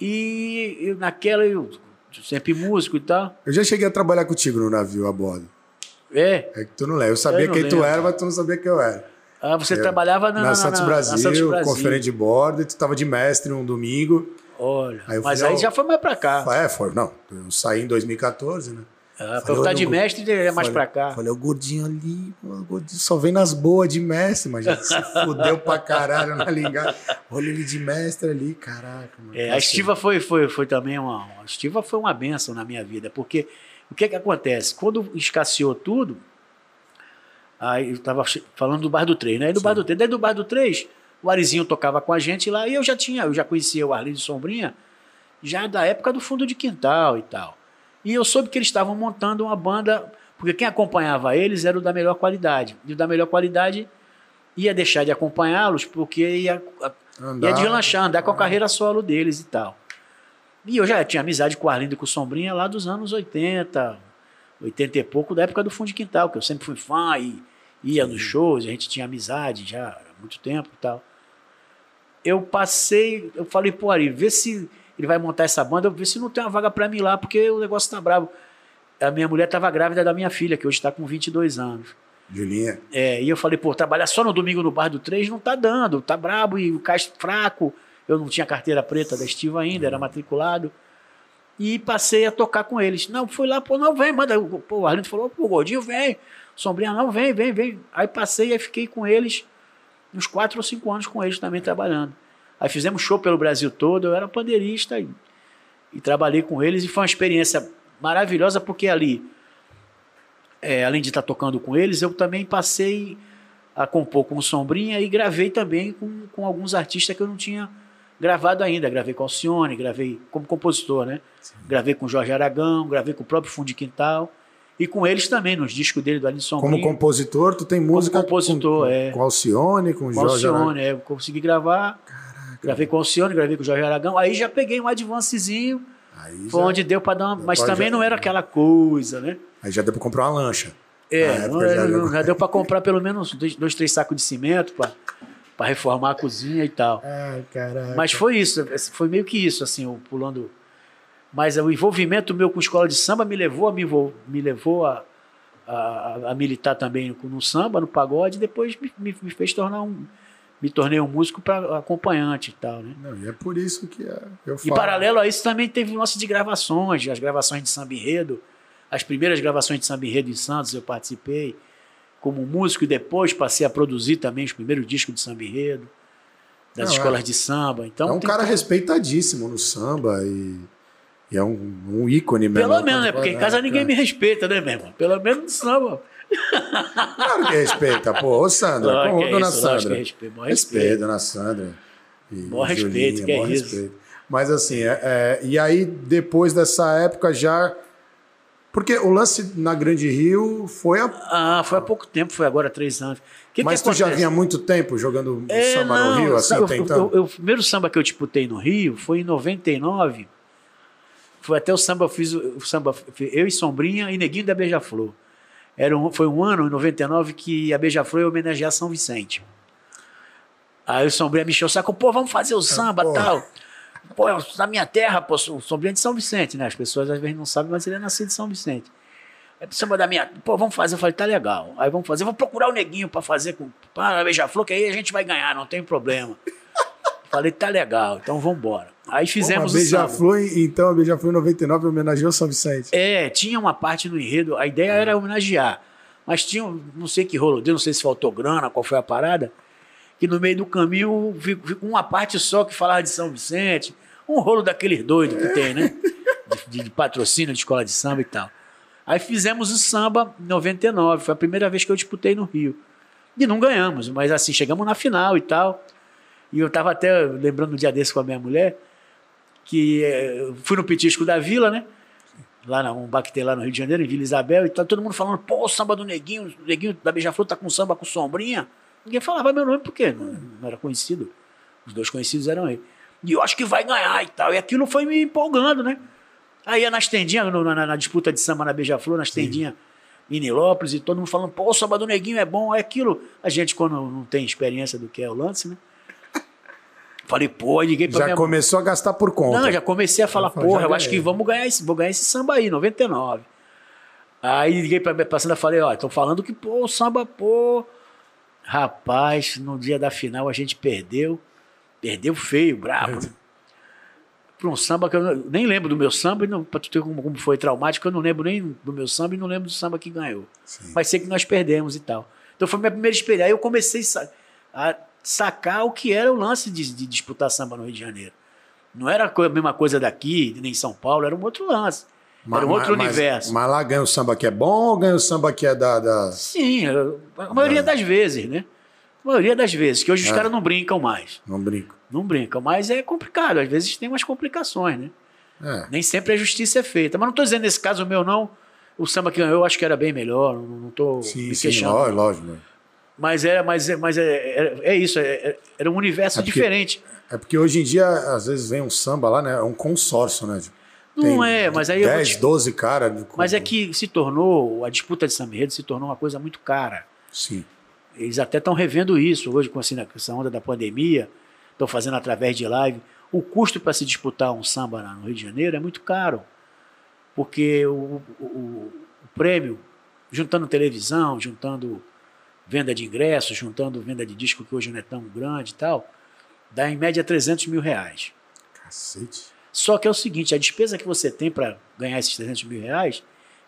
E eu, naquela, eu sempre músico e tal. Eu já cheguei a trabalhar contigo no navio a bordo. É, É que tu não lembra. Eu sabia Eu quem tu lembro. era, mas tu não sabia quem eu era. Ah, você Eu- trabalhava na, Na, na, Santos Brasil, na Santos Brasil. conferência de bordo, e tu tava de mestre um domingo. Olha, Aí mas fui aí já foi mais pra cá. É, foi. Não, eu saí em 2014, né? Ah, Falei, eu olha de mestre, é mais falei, pra cá. Falei, o gordinho ali, o gordinho só vem nas boas de mestre, mas já se fudeu pra caralho na ligada. Olha ele de mestre ali, caraca. Mano, É, a estiva foi, foi, foi também uma. A estiva foi uma benção na minha vida, porque o que que acontece? Quando escasseou tudo, aí eu estava falando do Bar do 3, né? Aí do Bar do 3, daí do Bar do 3, o Arizinho tocava com a gente lá e eu já tinha, eu já conhecia o Arlindo Sombrinha já da época do fundo de quintal e tal. E eu soube que eles estavam montando uma banda, porque quem acompanhava eles era o da melhor qualidade. E o da melhor qualidade ia deixar de acompanhá-los porque ia Andar, ia deslanchar, andar com a carreira solo deles e tal. E eu já tinha amizade com o Arlindo e com o Sombrinha lá dos anos 80, 80 e pouco, da época do Fundo de Quintal, que eu sempre fui fã e ia nos shows, a gente tinha amizade já há muito tempo e tal. Eu passei, eu falei, pô, Ari, vê se ele vai montar essa banda, vê se não tem uma vaga pra mim lá, porque o negócio tá bravo. A minha mulher estava grávida da minha filha, que hoje está com 22 anos. Julinha. É, e eu falei, pô, trabalhar só no domingo no bar do 3 não tá dando, tá brabo e o caixa fraco. Eu não tinha carteira preta da Estiva ainda, era matriculado. E passei a tocar com eles. Não, fui lá, pô, não, vem, manda. Pô, o Arlindo falou, pô, gordinho, vem. Sombrinha, não, vem, vem, vem. Aí passei e fiquei com eles, uns quatro ou cinco anos com eles também trabalhando. Aí fizemos show pelo Brasil todo, eu era pandeirista e, e trabalhei com eles e foi uma experiência maravilhosa porque ali é, além de estar tocando com eles, eu também passei a compor com o Sombrinha e gravei também com, com alguns artistas que eu não tinha gravado ainda. Gravei com Alcione, gravei como compositor, né? Gravei com Jorge Aragão, gravei com o próprio Fundo de Quintal e com eles também, nos discos dele do Aline Sombrinha. Como compositor, tu tem música compositor, com, é. com Alcione, com, com Jorge Aragão. Alcione, é, eu consegui gravar. Gravei com Alcione, gravei com o Jorge Aragão. Aí já peguei um advancezinho, Aí foi já, onde deu para dar uma... Mas também já- não era aquela coisa, né? aí já deu pra comprar uma lancha. É, não, já- não- já deu para comprar pelo menos dois, dois, três sacos de cimento para reformar a cozinha e tal. Ai, caraca. Mas foi isso, foi meio que isso, assim, o pulando. Mas o envolvimento meu com escola de samba me levou a me, envol- me levou a, a, a militar também no samba, no pagode, e depois me, me, me fez tornar um. Me tornei um músico para acompanhante e tal, né? Não, e é por isso que é, eu E falo. paralelo a isso também teve o lance de gravações, as gravações de samba enredo. As primeiras gravações de samba enredo em Santos eu participei como músico e depois passei a produzir também os primeiros discos de samba enredo das Não, é. escolas de samba. Então é um cara todo- respeitadíssimo no samba e, e é um, um ícone mesmo. Pelo menos, né? Porque em casa É, ninguém cara. me respeita, né, meu irmão? Pelo menos no samba. Claro que respeita, pô. Ô, Sandra, ô, que é dona isso, Sandra. que respeito, Respeito, respeito. dona Sandra. E Maior respeito, que é maior isso. respeito. Mas assim, é- é, e aí depois dessa época já Porque o lance na Grande Rio foi a. Ah, foi há pouco tempo, foi agora três anos. Que Mas que tu já vinha há muito tempo jogando É, samba não, no Rio, assim, eu- tentando? eu- eu- o primeiro samba que eu disputei no Rio foi em 99. Foi até o samba, eu fiz o samba, eu e Sombrinha e Neguinho da Beija-Flor. Era um, foi um ano, em 99, que a Beija-Flor ia homenagear São Vicente. Aí o Sombrinha me encheu o saco, pô, vamos fazer o samba porra. tal. Pô, é na minha terra, pô, o Sombrinha é de São Vicente, né? As pessoas às vezes não sabem, mas ele é nascido em São Vicente. É pro samba da minha. Pô, vamos fazer. Eu falei, tá legal. Aí vamos fazer. Eu vou procurar o neguinho pra fazer com. Para a Beija-Flor, que aí a gente vai ganhar, não tem problema. falei, tá legal, então vamos embora. Aí Pô, fizemos samba. Beija-Flor, então a Beija-Flor em 99 homenageou São Vicente. É, tinha uma parte no enredo, a ideia era homenagear. Mas tinha, não sei que rolo deu, não sei se faltou grana, qual foi a parada, que no meio do caminho ficou uma parte só que falava de São Vicente, um rolo daqueles doidos que tem, né? De, de patrocínio de escola de samba e tal. Aí fizemos o samba em 99, foi a primeira vez que eu disputei no Rio. E não ganhamos, mas assim, chegamos na final e tal. E eu tava até lembrando um dia desse com a minha mulher, que eu fui no Petisco da Vila, né? Lá na, um bar que tem lá no Rio de Janeiro, em Vila Isabel, e tá todo mundo falando, pô, o samba do Neguinho, o Neguinho da Beija-Flor tá com samba com sombrinha. Ninguém falava meu nome, por quê? Não, não era conhecido. Os dois conhecidos eram ele. E eu acho que vai ganhar e tal. E aquilo foi me empolgando, né? Aí ia nas tendinhas, no- na, na disputa de samba na Beija-Flor, nas tendinhas em Nilópolis, e todo mundo falando, pô, o samba do Neguinho é bom, é aquilo. A gente, quando não tem experiência do que é o lance, né? Falei, pô, liguei pra Já minha começou a gastar por conta. não, já comecei a falar, falei, porra, já eu acho que vamos ganhar esse, vou ganhar esse samba aí, 99. Aí liguei pra minha passando e falei, ó, estão falando que, pô, o samba, pô. Rapaz, no dia da final a gente perdeu. Perdeu feio, brabo. né? Pra um samba que eu não- nem lembro do meu samba, não, pra tu ter como, como foi traumático, eu não lembro nem do meu samba e não lembro do samba que ganhou. Sim. Mas sei que nós perdemos e tal. Então foi minha primeira experiência. Aí eu comecei a sa- a sacar o que era o lance de, de disputar samba no Rio de Janeiro. Não era a mesma coisa daqui, nem em São Paulo, era um outro lance. Era um outro mas- universo. Mas lá ganha o samba que é bom ou ganha o samba que é da. da... Sim, eu- a maioria das vezes, né? A maioria das vezes, que hoje os É. caras não brincam mais. Não brinco. Não brincam, mas é complicado. Às vezes tem umas complicações, né? É. Nem sempre a justiça é feita. Mas não estou dizendo nesse caso o meu, não. O samba que ganhou eu acho que era bem melhor. Não estou Sim, me sim, queixando. lógico. lógico. Mas era, mas, é- mas é, é, é isso, é- é- era um universo É porque- diferente. É porque hoje em dia, às vezes, vem um samba lá, né? É um consórcio, né? Não é, mas aí eu vou 10, te- 12 caras. Mas é que se tornou, a disputa de samba se tornou uma coisa muito cara. Sim. Eles até estão revendo isso hoje com assim, essa onda da pandemia, estão fazendo através de live. O custo para se disputar um samba no Rio de Janeiro é muito caro, porque o, o- o- o prêmio, juntando televisão, juntando venda de ingressos, juntando venda de disco que hoje não é tão grande e tal, dá em média 300 mil reais. Cacete. Só que é o seguinte, a despesa que você tem para ganhar esses 300 mil reais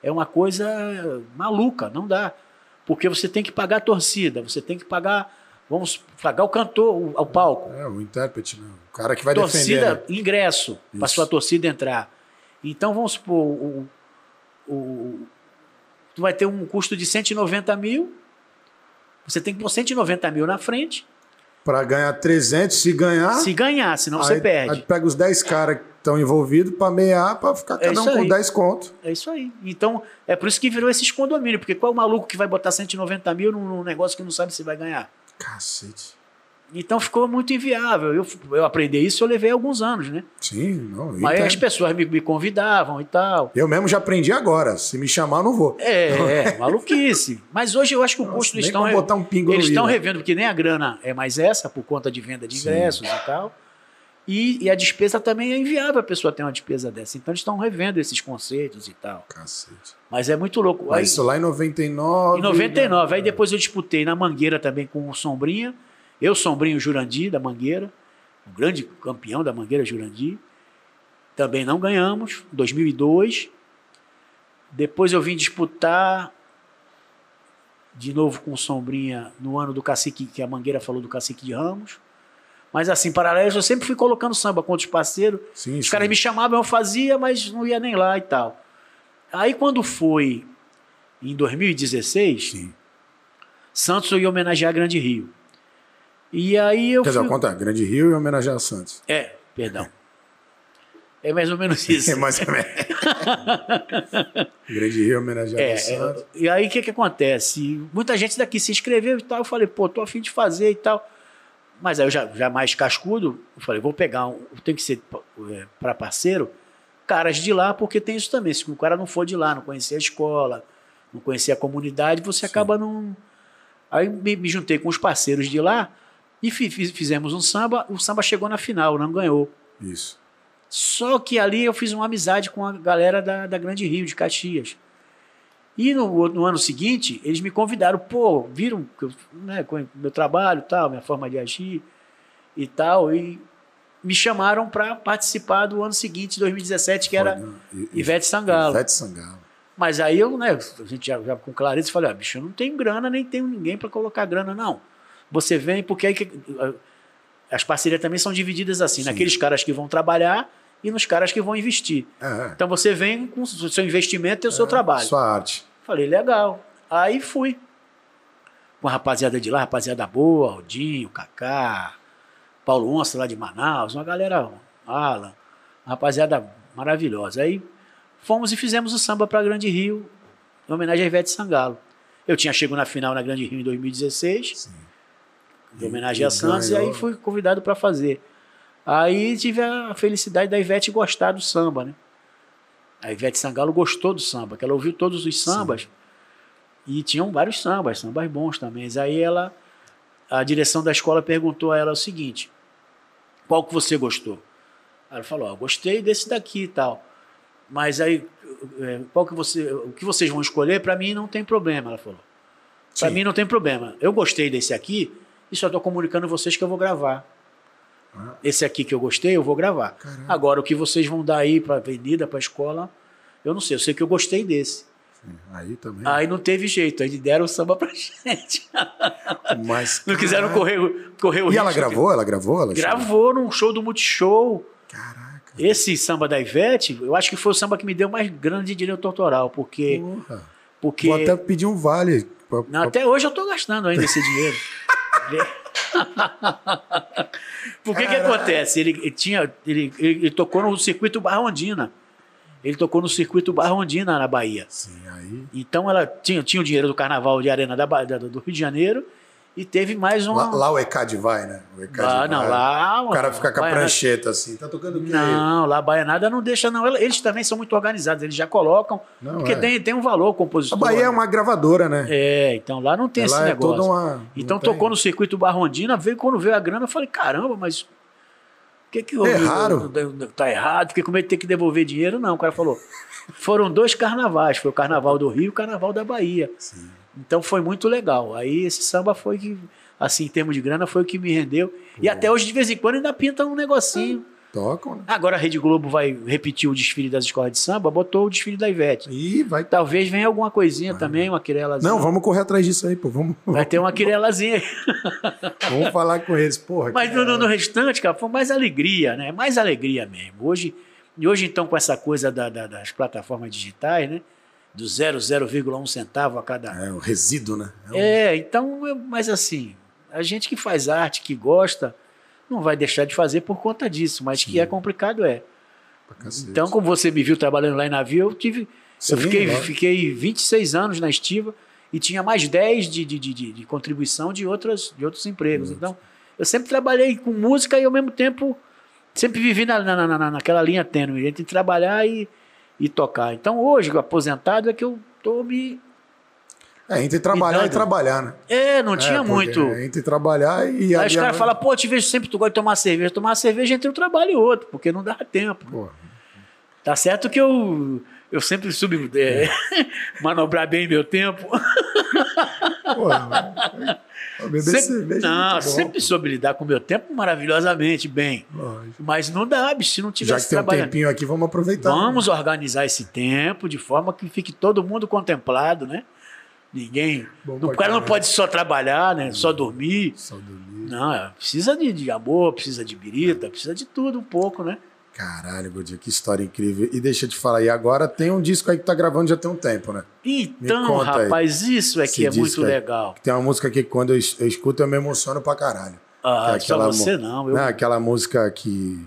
é uma coisa maluca, não dá. Porque você tem que pagar a torcida, você tem que pagar, vamos pagar o cantor, o, palco, É, o intérprete, né? O cara que vai defender. torcida, né? ingresso, para sua torcida entrar. Então vamos supor, o, o- tu vai ter um custo de 190 mil, você tem que pôr 190 mil na frente, Pra ganhar 300, se ganhar. se ganhar, senão você aí, perde. Aí pega os 10 caras estão envolvidos pra meiar, pra ficar cada É um com aí. 10 conto. É isso aí. Então, é por isso que virou esses condomínios, porque qual é o maluco que vai botar 190 mil num num negócio que não sabe se vai ganhar? Cacete. Então ficou muito inviável. Eu, eu aprendi isso, eu levei alguns anos, né? Sim, não. Mas as pessoas me, me convidavam e tal. Eu mesmo já aprendi agora. Se me chamar, não vou. É, é, maluquice. Mas hoje eu acho que o custo nem estão. botar um pingo eles estão revendo, porque nem a grana é mais essa, por conta de venda de Sim. ingressos e tal. E, e a despesa também é inviável a pessoa ter uma despesa dessa. Então eles estão revendo esses conceitos e tal. Cacete. Mas é muito louco. Mas Aí- isso lá em 99. Em 99. né? Aí depois eu disputei na Mangueira também com o Sombrinha. Eu, Sombrinho Jurandir, da Mangueira. O grande campeão da Mangueira, Jurandir. Também não ganhamos. 2002. Depois eu vim disputar de novo com o Sombrinha no ano do cacique, que a Mangueira falou do cacique de Ramos. Mas assim, paralelo, eu sempre fui colocando samba com outros parceiros. Sim, Os sim. caras me chamavam, eu fazia, mas não ia nem lá e tal. Aí quando foi em 2016, Sim. Santos ia homenagear Grande Rio. E aí eu Quer dizer, fui... contrário, Grande Rio e homenagear Santos. É, perdão. É mais ou menos isso. É mais ou menos. Grande Rio homenageado É, é, e aí o que, que acontece? Muita gente daqui se inscreveu e tal. Eu falei, pô, tô afim de fazer e tal. Mas aí eu já, já mais cascudo, eu falei, vou pegar, um, tem que ser para parceiro, caras de lá, porque tem isso também. Se o cara não for de lá, não conhecer a escola, não conhecer a comunidade, você acaba não. Aí me, me juntei com os parceiros de lá e fi- fizemos um samba. O samba chegou na final, não ganhou. Isso. Só que ali eu fiz uma amizade com a galera da, da Grande Rio, de Caxias. E no, no ano seguinte, eles me convidaram, pô, viram que eu, né, meu trabalho tal, minha forma de agir e tal, e me chamaram para participar do ano seguinte, 2017, que era Foi, né? Ivete Sangalo. Ivete Sangalo. Mas aí eu, né, a gente já, já com clareza, falei, ah, bicho, eu não tenho grana, nem tenho ninguém para colocar grana, não. Você vem, porque aí que, as parcerias também são divididas assim, Sim. naqueles caras que vão trabalhar e nos caras que vão investir. É, Então você vem com o seu investimento e o seu trabalho. Sua arte. Falei, legal. Aí fui. Com a rapaziada de lá, rapaziada boa, Aldinho, Kaká, Paulo Onça lá de Manaus, uma galera, Alan, uma rapaziada maravilhosa. Aí fomos e fizemos o samba para Grande Rio, em homenagem a Ivete Sangalo. Eu tinha chegado na final na Grande Rio em 2016, Sim. em homenagem E a Santos, e aí fui convidado para fazer. Aí tive a felicidade da Ivete gostar do samba, né? A Ivete Sangalo gostou do samba, que ela ouviu todos os sambas. E tinham vários sambas, sambas bons também. Aí ela, a direção da escola perguntou a ela o seguinte: qual que você gostou? Ela falou: ó, gostei desse daqui e tal. Mas aí, é, qual que você, o que vocês vão escolher? Para mim não tem problema, ela falou. Para Sim. mim não tem problema. Eu gostei desse aqui e só estou comunicando a vocês que eu vou gravar. Esse aqui que eu gostei, eu vou gravar. Caramba. Agora, o que vocês vão dar aí para avenida, para escola, eu não sei. Eu sei que eu gostei desse. Sim. Aí também. Aí não teve jeito, aí deram o samba pra gente. Mas, Não quiseram correr, correr o E ela risco. gravou? Ela gravou? Ela Gravou num show do Multishow. Caraca. Esse samba da Ivete, eu acho que foi o samba que me deu mais grande direito autoral, porque. Porra. porque Vou até pedir um vale. pra- Não, pra- até hoje eu tô gastando ainda esse dinheiro. Por que que acontece? Ele, ele tinha, ele, ele, tocou no circuito Barra Ondina. Ele tocou no circuito Barra Ondina na Bahia. Sim, aí. Então ela tinha, tinha o dinheiro do Carnaval de Arena da, da- do Rio de Janeiro e teve mais uma. Lá, lá o ECAD vai, né? O ECAD Ah, vai. não, lá. O cara fica com a prancheta assim. Tá tocando o quê? Não, lá a Baianada não deixa, não. Eles também são muito organizados, eles já colocam. Não, porque é. tem, tem um valor A compositor. Bahia é uma gravadora, né? É, então lá não tem esse Ela é negócio. uma. Então tem- tocou no circuito Barrondina, veio quando veio a grana, eu falei, caramba, mas o que que houve? Erraram. Tá errado, fiquei com medo de ter que devolver dinheiro. Não, o cara falou, foram dois carnavais, foi o carnaval do Rio e o carnaval da Bahia. Sim. Então foi muito legal. Aí esse samba foi que, assim, em termos de grana, foi o que me rendeu. E até hoje, de vez em quando, ainda pinta um negocinho. Tocam, né? Agora a Rede Globo vai repetir o desfile das escolas de samba, botou o desfile da Ivete. Ih, vai. Talvez venha alguma coisinha também, uma quirelazinha. Não, vamos correr atrás disso aí, pô. Vamos, Vai ter uma quirelazinha aí. vamos falar com eles. Porra. Mas no, no- no restante, cara, foi mais alegria, né? Mais alegria mesmo. Hoje, e hoje então, com essa coisa da- da- das plataformas digitais, né? Do 0,01 centavo a cada. É, o resíduo, né? É um- É, então, mas assim, a gente que faz arte, que gosta, não vai deixar de fazer por conta disso, mas que Sim. é complicado é. Então, como você me viu trabalhando lá em navio, eu tive. Sim, eu fiquei, lógico. fiquei 26 anos na estiva e tinha mais 10 de, de, de, de- contribuição de, outras, de outros empregos. Então, eu sempre trabalhei com música e ao mesmo tempo sempre vivi na, na, na- naquela linha tênue entre trabalhar e, e tocar. Então, hoje, aposentado, é que eu tô me. É, entre trabalhar e trabalhar, né? É, não É, tinha muito. é Entre trabalhar e. Aí os caras falam, pô, te vejo sempre tu gosta de tomar cerveja. Tomar cerveja entre um trabalho e outro, porque não dá tempo. Pô, Tá certo que eu, eu sempre soube é, manobrar bem meu tempo. pô, Sempre, é não, sempre soube lidar com meu tempo maravilhosamente bem. Lógico. Mas não dá, se não Já tivesse que tem um tempinho aqui, vamos aproveitar. Vamos organizar esse tempo de forma que fique todo mundo contemplado, né? Ninguém. Bom o cara não pode só trabalhar, né? Só dormir. Só dormir. Não, é, precisa de, de amor, precisa de birita, precisa de tudo um pouco, né? Caralho, Godinho, que história incrível. E deixa eu te falar, e agora tem um disco aí que tá gravando já tem um tempo, né? Então, conta aí. rapaz, isso é Esse que é muito aí. legal. Tem uma música que quando eu, es- eu escuto eu me emociono pra caralho. Ah, é só aquela você mo- não. Eu, Né, aquela música que,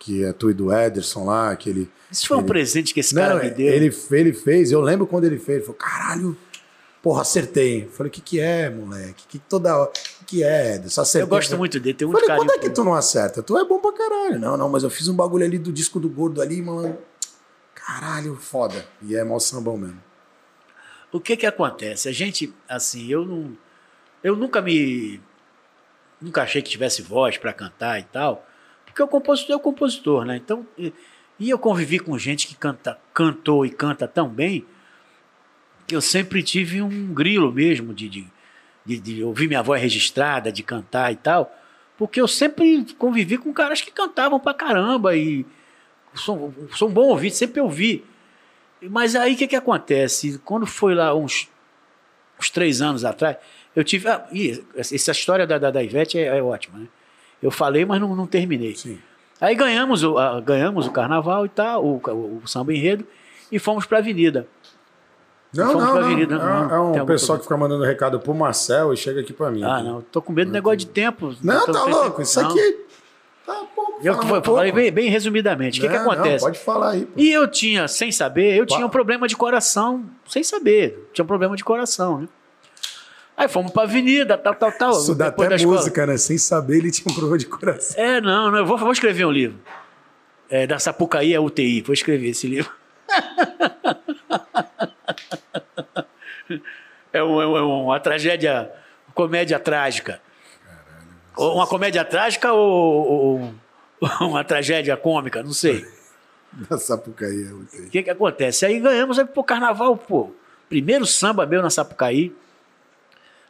que é tu e do Ederson lá, aquele Isso foi um Ele- presente que esse Não, cara me deu. ele, ele fez, eu lembro quando ele fez, ele falou, caralho, porra, acertei. Falei, o que que é, moleque? Que toda hora, o que que é? Só acertei. Eu gosto muito dele, muito falei, carinho. quando é que tu não acerta? Tu é bom pra caralho. Não, não, mas eu fiz um bagulho ali do disco do gordo ali, mano. Caralho, foda. E é mó sambão mesmo. O que que acontece? A gente, assim, eu não. Eu nunca me. Nunca achei que tivesse voz para cantar e tal. Porque o compositor é o compositor, né? Então. E, e eu convivi com gente que canta, cantou e canta tão bem que eu sempre tive um grilo mesmo de, de, de, de ouvir minha voz registrada, de cantar e tal. Porque eu sempre convivi com caras que cantavam pra caramba e sou, sou um bom ouvinte, sempre ouvi. Mas aí o que, que acontece? Quando foi lá uns, uns três anos atrás, eu tive. ah, essa história da, da, da Ivete é, é ótima, né? Eu falei, mas não, não terminei. Sim. Aí ganhamos o, a- ganhamos o carnaval e tal, o, o, o samba enredo, e fomos pra avenida. Não, não, não. avenida, É, não, é um algum pessoal problema? que fica mandando recado pro Marcel e chega aqui pra mim. Ah, não, tô com medo do negócio de tempo. Não, tô- tá louco. Isso não. aqui tá pouco. Eu pouco. falei bem, bem resumidamente. O que, que Não, não, acontece? pode falar aí. pô. E eu tinha, sem saber, eu tinha um problema de coração, sem saber. Tinha um problema de coração, né? Aí fomos pra avenida, tal, tal, tal. Isso dá até música, né? Sem saber, ele tinha um problema de coração. É, não, não eu vou, vou escrever um livro. É, da Sapucaí a UTI, vou escrever esse livro. é, um- é é uma tragédia, uma comédia trágica. Ou uma comédia trágica ou, ou- uma tragédia cômica, não sei. Da Sapucaí. O que que acontece? Aí ganhamos aí pro carnaval, pô. Primeiro samba meu na Sapucaí.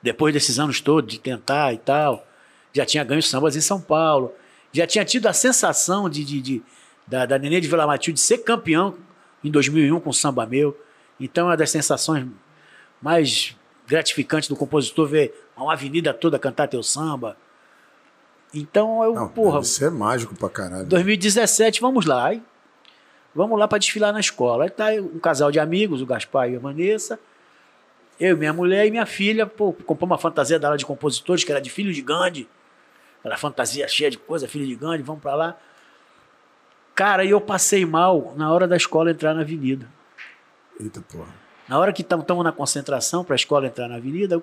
Depois desses anos todos de tentar e tal. Já tinha ganho sambas em São Paulo. Já tinha tido a sensação de, de- de- da, da Nenê de Vila Matilde ser campeão em 2001 com o samba meu. Então é uma das sensações mais gratificantes do compositor ver uma avenida toda cantar teu samba. Então eu, Não, porra, Isso é mágico pra caralho. 2017, vamos lá. Aí, vamos lá para desfilar na escola. Aí tá um casal de amigos, o Gaspar e a Vanessa. Eu, minha mulher e minha filha, pô, comprou uma fantasia da aula de compositores, que era de filho de Gandhi. Aquela fantasia cheia de coisa, filho de Gandhi, vamos para lá. Cara, e eu passei mal na hora da escola entrar na avenida. Eita porra. Na hora que estamos na concentração para a escola entrar na avenida,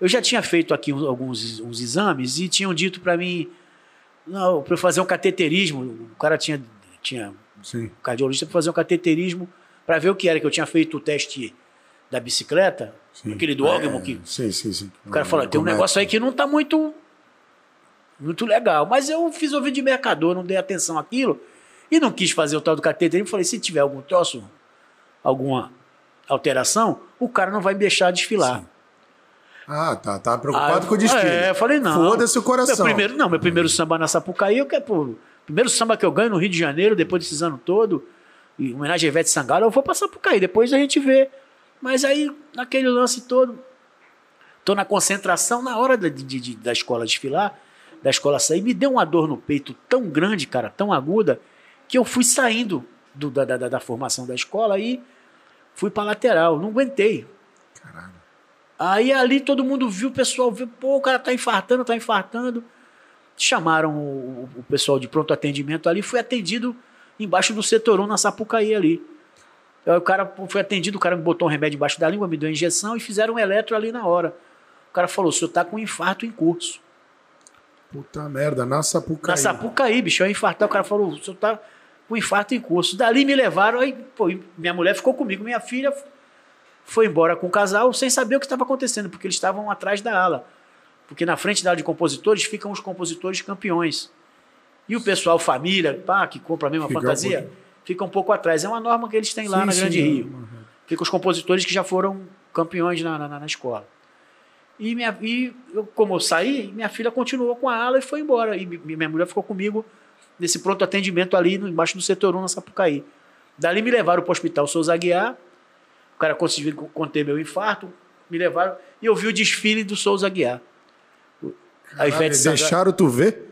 eu- já tinha feito aqui uns- alguns uns exames e tinham dito para mim, para eu fazer um cateterismo. O cara tinha, tinha Sim. um cardiologista para fazer um cateterismo para ver o que era, que eu tinha feito o teste da bicicleta, sim. aquele do Ogmo É, que Sim, sim, sim. o cara falou, tem um é negócio aí que não tá muito muito legal. Mas eu fiz ouvido de mercador, não dei atenção àquilo e não quis fazer o tal do cateterismo. Falei, se tiver algum troço, alguma alteração, o cara não vai me deixar desfilar. Ah, tá. Tá preocupado Ah, com o destino. É, eu falei, não. Foda-se o coração. Meu primeiro, não, meu primeiro samba na Sapucaí, eu quero, pô, primeiro samba que eu ganho no Rio de Janeiro, depois desses anos todos, em homenagem a Ivete Sangalo, eu vou pra Sapucaí, depois a gente vê. Mas aí, naquele lance todo, tô na concentração, na hora da, de- de- da escola desfilar, da escola sair, me deu uma dor no peito tão grande, cara, tão aguda, que eu fui saindo do- da, da, da- da formação da escola e fui pra lateral, não aguentei. Caralho. Aí ali todo mundo viu, o pessoal viu, pô, o cara tá infartando, tá infartando. Chamaram o, o pessoal de pronto atendimento ali, fui atendido embaixo do setor 1 na Sapucaí ali. Aí o cara foi atendido, o cara me botou um remédio embaixo da língua, me deu uma injeção e fizeram um eletro ali na hora. O cara falou: o senhor tá com um infarto em curso. Puta merda, na Sapucaí. Na Sapucaí, bicho, eu ia infartar. O cara falou: o senhor tá com infarto em curso. Dali me levaram, aí, pô, minha mulher ficou comigo, minha filha foi embora com o casal sem saber o que estava acontecendo, porque eles estavam atrás da ala. Porque na frente da ala de compositores ficam os compositores campeões. E o pessoal, família, pá, que compra a mesma Fica um fantasia, pouquinho. fica um pouco atrás. É uma norma que eles têm lá Sim, na sim, Grande é, Rio. uhum. Fica os compositores que já foram campeões na, na, na escola. E, minha, e eu, como eu saí, minha filha continuou com a ala e foi embora. E mi- minha mulher ficou comigo nesse pronto atendimento ali no- embaixo do setor 1 na Sapucaí. Dali me levaram para o hospital Souza Aguiar. O cara conseguiu conter meu infarto. Me levaram e eu vi o desfile do Souza Aguiar. A Ivete Sangalo deixaram tu ver?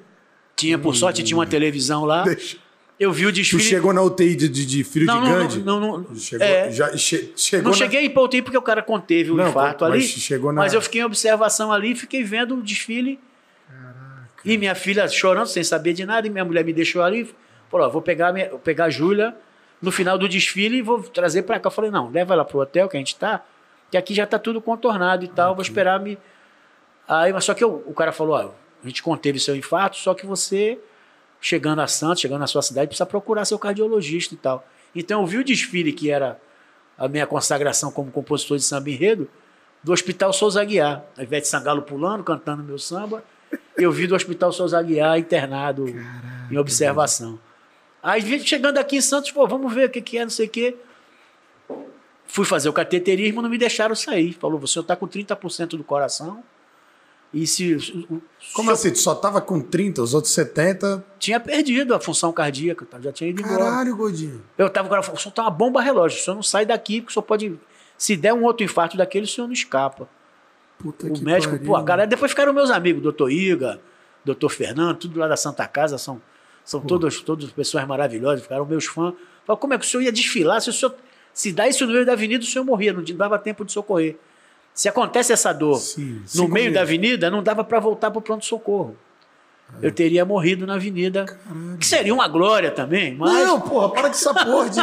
tinha, por sorte, tinha uma televisão lá. Deixa- Eu vi o Tu desfile. chegou na UTI de, de, de filho não, de não, Gandhi? não, não, não, Chegou, é. já, che- chegou Não na- cheguei em UTI porque o cara conteve o Não, infarto mas ali. chegou na- Mas eu fiquei em observação ali, fiquei vendo o desfile. E minha filha chorando, sem saber de nada, e minha mulher me deixou ali. Falou: ó, vou pegar, minha, vou pegar a Júlia no final do desfile vou trazer para cá. Eu falei, não, leva ela pro hotel que a gente tá, que aqui já tá tudo contornado e tal, vou esperar me. Aí, mas só que eu, o cara falou, ó, a gente conteve seu infarto, só que você, chegando a Santos, chegando na sua cidade, precisa procurar seu cardiologista e tal. Então eu vi o desfile que era a minha consagração como compositor de samba enredo, do Hospital Souza Aguiar. A Ivete Sangalo pulando, cantando meu samba. Eu vi do Hospital Souza Aguiar internado Caralho, em observação. Aí chegando aqui em Santos, pô, vamos ver o que, que é, não sei o quê. Fui fazer o cateterismo, não me deixaram sair. Falou, você está com 30% do coração. E se. Como assim? Tu só tava com 30, os outros 70. Tinha perdido a função cardíaca, tá? já tinha ido embora. Caralho, Godinho. Eu tava com o senhor tá uma bomba relógio, o senhor não sai daqui, porque o senhor pode. Se der um outro infarto daquele, o senhor não escapa. Puta o médico, pariu. pô, a galera, depois ficaram meus amigos, doutor Iga, doutor Fernando, tudo lá da Santa Casa, são, são todas, todas pessoas maravilhosas, ficaram meus fãs. Falaram, como é que o senhor ia desfilar? Se, o senhor, se dá isso no meio da avenida, o senhor morria, não dava tempo de socorrer. Se acontece essa dor Sim, no meio da avenida, não dava para voltar para o pronto-socorro. Eu teria morrido na avenida, que seria uma glória também, mas... Não, porra, para com essa porra de,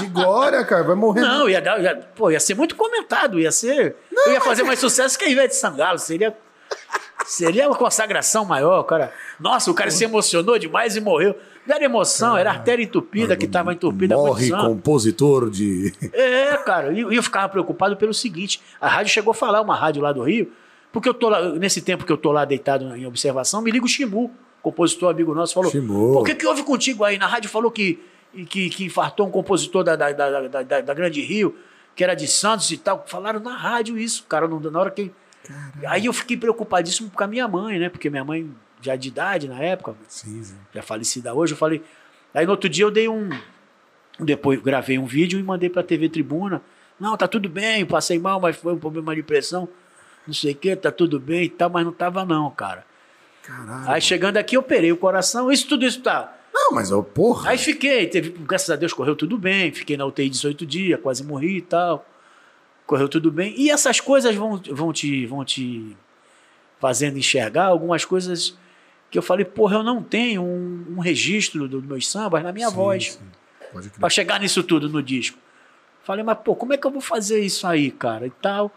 de glória, cara. Vai morrer. Não, ia, dar, ia, pô, ia ser muito comentado, ia ser. eu ia fazer mais sucesso que a Ivete Sangalo. Seria, seria uma consagração maior, cara. Nossa, o cara se emocionou demais e morreu. Não era emoção, era artéria entupida que estava entupida. Morre compositor de. É, cara, e e eu ficava preocupado pelo seguinte: a rádio chegou a falar, uma rádio lá do Rio, porque eu tô lá, nesse tempo que eu tô lá deitado em observação, me liga o Chimu, compositor amigo nosso, falou: Chimu. Pô, o que, que houve contigo aí? Na rádio falou que, que, que infartou um compositor da, da, da, da, da- Grande Rio, que era de Santos e tal. Falaram na rádio isso, cara, não- na hora que. Aí eu fiquei preocupadíssimo com a minha mãe, né? Porque minha mãe, já de idade na época, Sim, sim. já falecida hoje, eu falei. Aí no outro dia eu dei um. Depois gravei um vídeo e mandei pra TV Tribuna. Não, tá tudo bem, passei mal, mas foi um problema de pressão. Não sei o que, tá tudo bem e tal, mas não tava não, cara. Caralho. Aí chegando aqui, eu operei o coração, isso tudo isso tá. Não, mas eu, porra. Aí fiquei, teve, graças a Deus correu tudo bem, fiquei na UTI 18 dias, quase morri e tal. Correu tudo bem. E essas coisas vão, vão, te, vão te fazendo enxergar algumas coisas que eu falei, porra, eu não tenho um, um registro dos meus sambas na minha Sim, voz para chegar nisso tudo no disco. Falei, mas pô, como é que eu vou fazer isso aí, cara? E tal.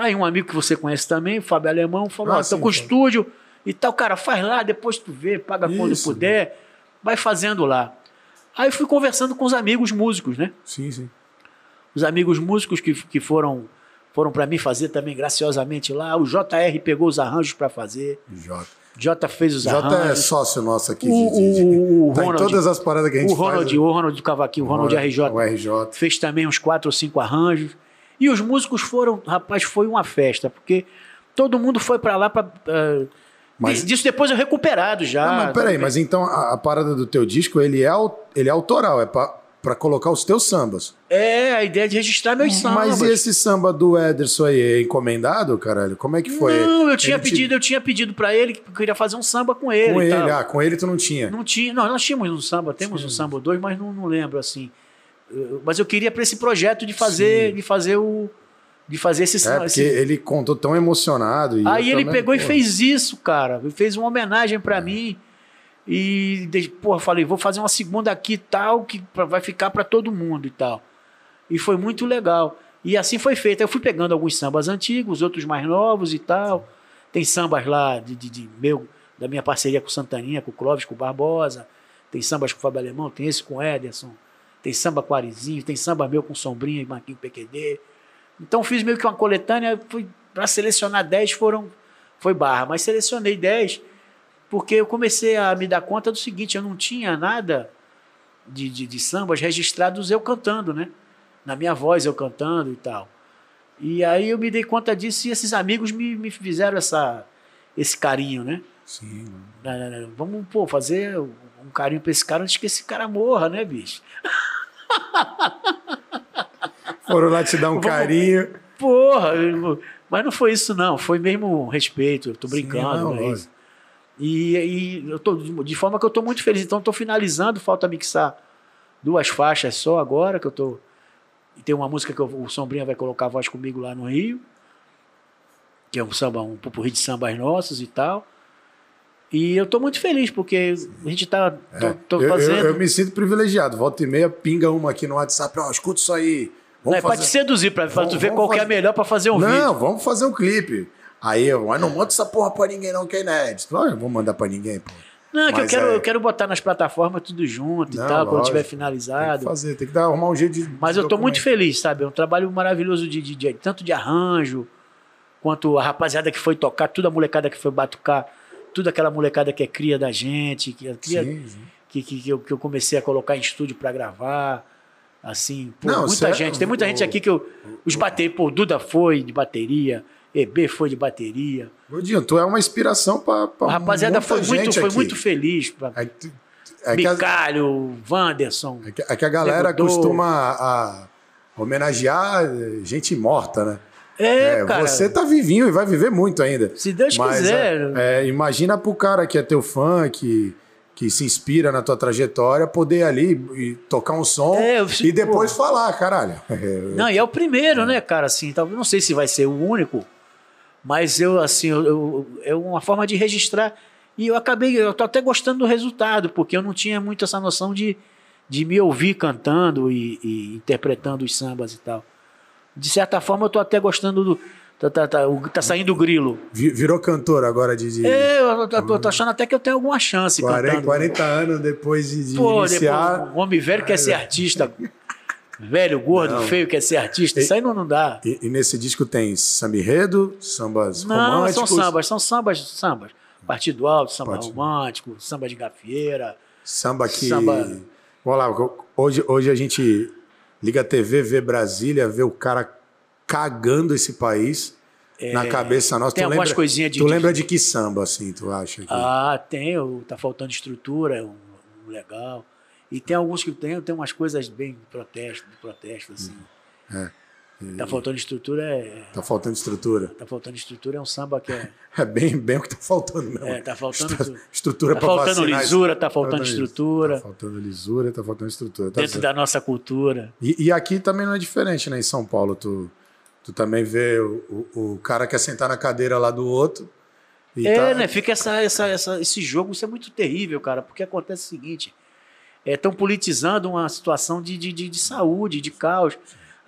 Aí um amigo que você conhece também, o Fábio Alemão, falou: Ah, ó, tô sim, com Fábio. estúdio e tal, cara, faz lá, depois tu vê, paga quando Isso. puder, vai fazendo lá. Aí fui conversando com os amigos músicos, né? Sim, sim. Os amigos músicos que, que foram foram para mim fazer também graciosamente lá. O JR pegou os arranjos para fazer. Jota. J fez os Jota é arranjos. sócio nosso aqui. O- de, o- o tá Ronald- todas as paradas que a gente o Ronald, faz. né? o Ronald do Cavaquinho, o Ronald RJ. O RJ. fez também uns quatro ou cinco arranjos. E os músicos foram, rapaz, foi uma festa, porque todo mundo foi para lá para. Mas- disso depois eu recuperado já. Não, mas peraí, mas então a, a parada do teu disco, ele é, ele é autoral, é pra, pra colocar os teus sambas. É, a ideia de registrar meus sambas. Mas e esse samba do Ederson aí, é encomendado, caralho? Como é que foi? Não, eu tinha Ele te- pedido, eu tinha pedido para ele que eu queria fazer um samba com ele. Com ele, tal. ah, com ele tu não tinha. Não tinha, não, nós tínhamos um samba, temos um samba ou dois, mas não, não lembro assim. Mas eu queria para esse projeto de fazer, Sim. de fazer o, de fazer esse É, esse- ele contou tão emocionado. e Aí ele também, pegou e pô, fez isso, cara. Fez uma homenagem pra mim. E, porra, falei, vou fazer uma segunda aqui e tal, que vai ficar pra todo mundo e tal. E foi muito legal. E assim foi feito. Eu fui pegando alguns sambas antigos, outros mais novos e tal. Tem sambas lá de, de- de meu, da minha parceria com o Santaninha, com o Clóvis, com o Barbosa. Tem sambas com o Fábio Alemão, tem esse com o Ederson. Tem samba com o Arizinho, tem samba meu com Sombrinha e Marquinho PQD. Então fiz meio que uma coletânea, fui para selecionar 10 foram foi barra, mas selecionei 10 porque eu comecei a me dar conta do seguinte, eu não tinha nada de, de, de sambas registrados eu cantando, né? Na minha voz eu cantando e tal. E aí eu me dei conta disso e esses amigos me, me fizeram essa, esse carinho, né? Sim. Vamos, pô, fazer um carinho pra esse cara antes que esse cara morra, né, bicho? Foram lá te dar um carinho. Porra, mas não foi isso não, foi mesmo respeito, eu tô brincando, não, não é lógico. isso. E, e eu tô de forma que eu tô muito feliz, então tô finalizando, falta mixar duas faixas só agora que eu tô e tem uma música que eu- o Sombrinha vai colocar a voz comigo lá no Rio, que é um samba, um pupurri de sambas nossos e tal. E eu tô muito feliz, porque a gente tá tô, É, tô eu, fazendo. eu, eu me sinto privilegiado. Volta e meia, pinga uma aqui no WhatsApp. Ó, escuta isso aí. Não, Vamos é pra te seduzir, pra, Vamos- tu ver qual que é fazer- melhor pra fazer um não, vídeo. vamos fazer um clipe. Aí eu, mas não manda essa porra pra ninguém não, que é inédito. Olha, vou mandar pra ninguém, pô. Não, é que eu quero, é- eu quero botar nas plataformas tudo junto Não, e tal, quando lógico. tiver Tem finalizado. que fazer, tem que dar, arrumar um jeito de. Mas eu tô documentar. muito feliz, sabe? É um trabalho maravilhoso de, de- de- tanto de arranjo, quanto a rapaziada que foi tocar, toda a molecada que foi batucar, toda aquela molecada que é cria da gente, que, é cria, Sim, sim. que, que, que eu, que eu comecei a colocar em estúdio pra gravar. Assim, pô, Não, muita gente. Tem muita gente aqui que eu. Os bater, pô, Duda foi de bateria, EB foi de bateria. Gordinho, tu é uma inspiração pra. pra A rapaziada foi muito, foi aqui. muito feliz. Pra, É que, é que a, Bicalho, Wanderson. é que- é que a galera costuma a- homenagear gente morta, né? É, É, cara. você tá vivinho e vai viver muito ainda. Se Deus Mas, quiser. é, é, imagina pro cara que é teu fã, que, que se inspira na tua trajetória, poder ali e tocar um som É, eu e depois falar, caralho. Não, e é o primeiro, né, cara? Assim, talvez não sei se vai ser o único, mas eu, assim, eu, eu- é uma forma de registrar. E eu acabei, eu tô até gostando do resultado, porque eu não tinha muito essa noção de, de me ouvir cantando e, e interpretando os sambas e tal. De certa forma, eu tô até gostando do. Tá, tá, tá, o- tá saindo o grilo. vi- virou cantor agora de, de É, eu tô, tô- tô achando até que eu tenho alguma chance 40, cantando. 40 anos depois de, de Pô, iniciar. depois, um homem velho quer ser artista. Velho, gordo, Não. feio quer ser artista. Isso aí não, não dá. E, e nesse disco tem samba enredo, sambas Não, românticos. são sambas, são sambas, sambas. Partido alto, samba Partido. romântico, samba de gafieira. Samba que. Samba. Vamos lá, hoje, hoje a gente liga a TV, vê Brasília, vê o cara cagando esse país na cabeça nossa. É, tem tu algumas lembra, coisinhas de- Tu lembra de que samba, assim, tu acha? que- Ah, tem, tá faltando estrutura, é um, um legal. E tem alguns que tem, tem umas coisas bem de protesto, de protesto, assim. É. Tá faltando estrutura, é. Tá faltando estrutura. Tá faltando estrutura é um samba que é. É bem, bem o que tá faltando mesmo. É, tá faltando Estru-. Estrutura Tá faltando vacinar. lisura, tá faltando Faltando estrutura. Tá faltando lisura, tá faltando estrutura. Tá Dentro certo. da nossa cultura. E, e aqui também não é diferente, né? Em São Paulo, tu, tu também vê o, o, o cara quer sentar na cadeira lá do outro. É, tá- né? Fica essa, essa, essa- esse jogo, isso é muito terrível, cara, porque acontece o seguinte: estão politizando uma situação de, de, de, de saúde, de caos.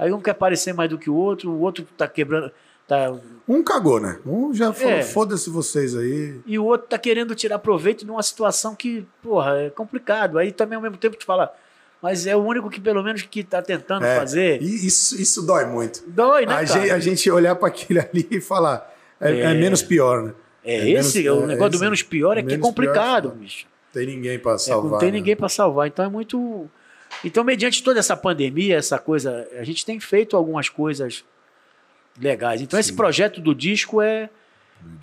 Aí um quer parecer mais do que o outro, o outro tá quebrando. Tá, Um cagou, né? Um já falou, É. foda-se vocês aí. e o outro tá querendo tirar proveito de uma situação que, porra, é complicado. Aí também ao mesmo tempo tu fala, mas é o único que pelo menos que tá tentando É, fazer. E isso, isso dói muito. Dói, né, a, gente, a gente olhar para aquele ali e falar, é, é É. menos pior, né? É, é esse, menos- o é negócio do menos pior é que é pior, complicado, é. bicho. Tem ninguém para É, salvar. não tem né? ninguém para salvar. Então é muito. Então, mediante toda essa pandemia, essa coisa, a gente tem feito algumas coisas legais. Então, esse Sim. projeto do disco é,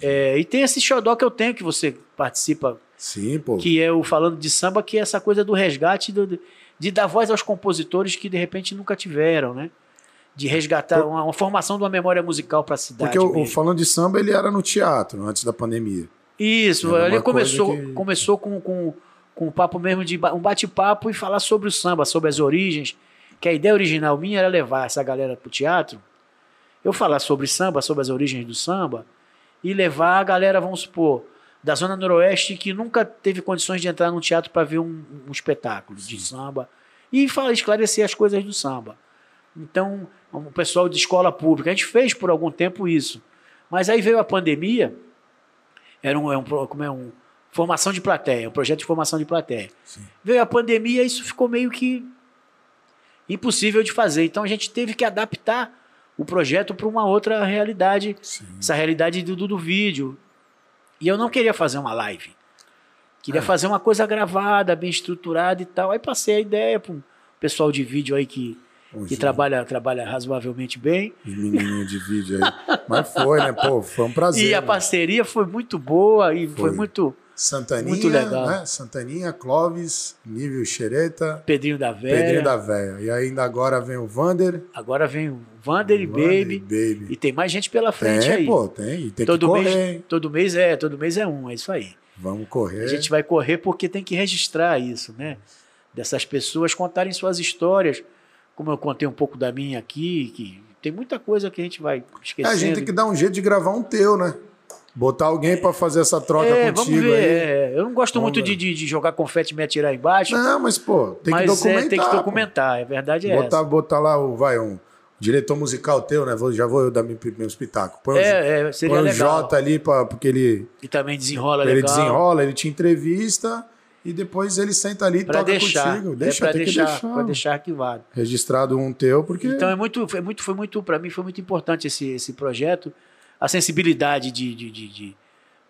é. E tem esse xodó que eu tenho, que você participa, Sim, pô. que é o Falando de Samba, que é essa coisa do resgate, do- de dar voz aos compositores que de repente nunca tiveram, né? De resgatar uma, uma formação de uma memória musical para a cidade. Porque o, o falando de samba, ele era no teatro antes da pandemia. Isso, uma começou, que- começou com, com, com um papo mesmo de um bate-papo e falar sobre o samba, sobre as origens. Que a ideia original minha era levar essa galera pro teatro, eu falar sobre samba, sobre as origens do samba, e levar a galera, vamos supor, da Zona Noroeste que nunca teve condições de entrar num teatro para ver um, um espetáculo de samba e falar, esclarecer as coisas do samba. Então, o pessoal de escola pública, a gente fez por algum tempo isso. Mas aí veio a pandemia, era um, é um, como é um formação de plateia, um projeto de formação de plateia. Sim. Veio a pandemia, isso ficou meio que impossível de fazer. Então a gente teve que adaptar o projeto para uma outra realidade, Sim. essa realidade do, do, do vídeo. E eu não queria fazer uma live. Queria É. fazer uma coisa gravada, bem estruturada e tal. Aí passei a ideia para um pessoal de vídeo aí que, que trabalha, trabalha razoavelmente bem. os menininhos de vídeo aí. Mas foi, né? Pô, foi um prazer. e a né? parceria foi muito boa e foi, Foi. muito Santaninha, Muito legal. né? Santaninha, Clóvis, Nível Xereta, Pedrinho da Velha. Pedrinho da Véia. E ainda agora vem o Vander. Agora vem o Vander e Vander Baby. Baby. E tem mais gente pela frente Tem, aí. pô, tem. E tem todo, que correr, mês, todo mês é, todo mês é um, é isso aí. Vamos correr. A gente vai correr porque tem que registrar isso, né? Dessas pessoas contarem suas histórias, como eu contei um pouco da minha aqui, que tem muita coisa que a gente vai É, esquecendo. a gente tem que dar um jeito de gravar um teu, né? Botar alguém para fazer essa troca é, contigo ver. aí. é, eu não gosto Vamos muito de, de, de jogar confete e me atirar embaixo. Não, mas, pô, tem que mas documentar. é, tem que pô. documentar. A verdade é Botar, essa. botar lá, o, vai, um diretor musical teu, né? Vou, já vou eu dar meu, meu espetáculo. Põe, o- É, é, seria põe o legal. Jota ali, pra, porque ele, E também desenrola ele legal. desenrola, ele te entrevista e depois ele senta ali e Pra toca deixar. contigo. é Deixa, pra tem deixar, que deixar. pra deixar arquivado. Registrado um teu, porque... Então é muito, foi muito, foi muito para mim foi muito importante esse, esse projeto, a sensibilidade de, de- de- de-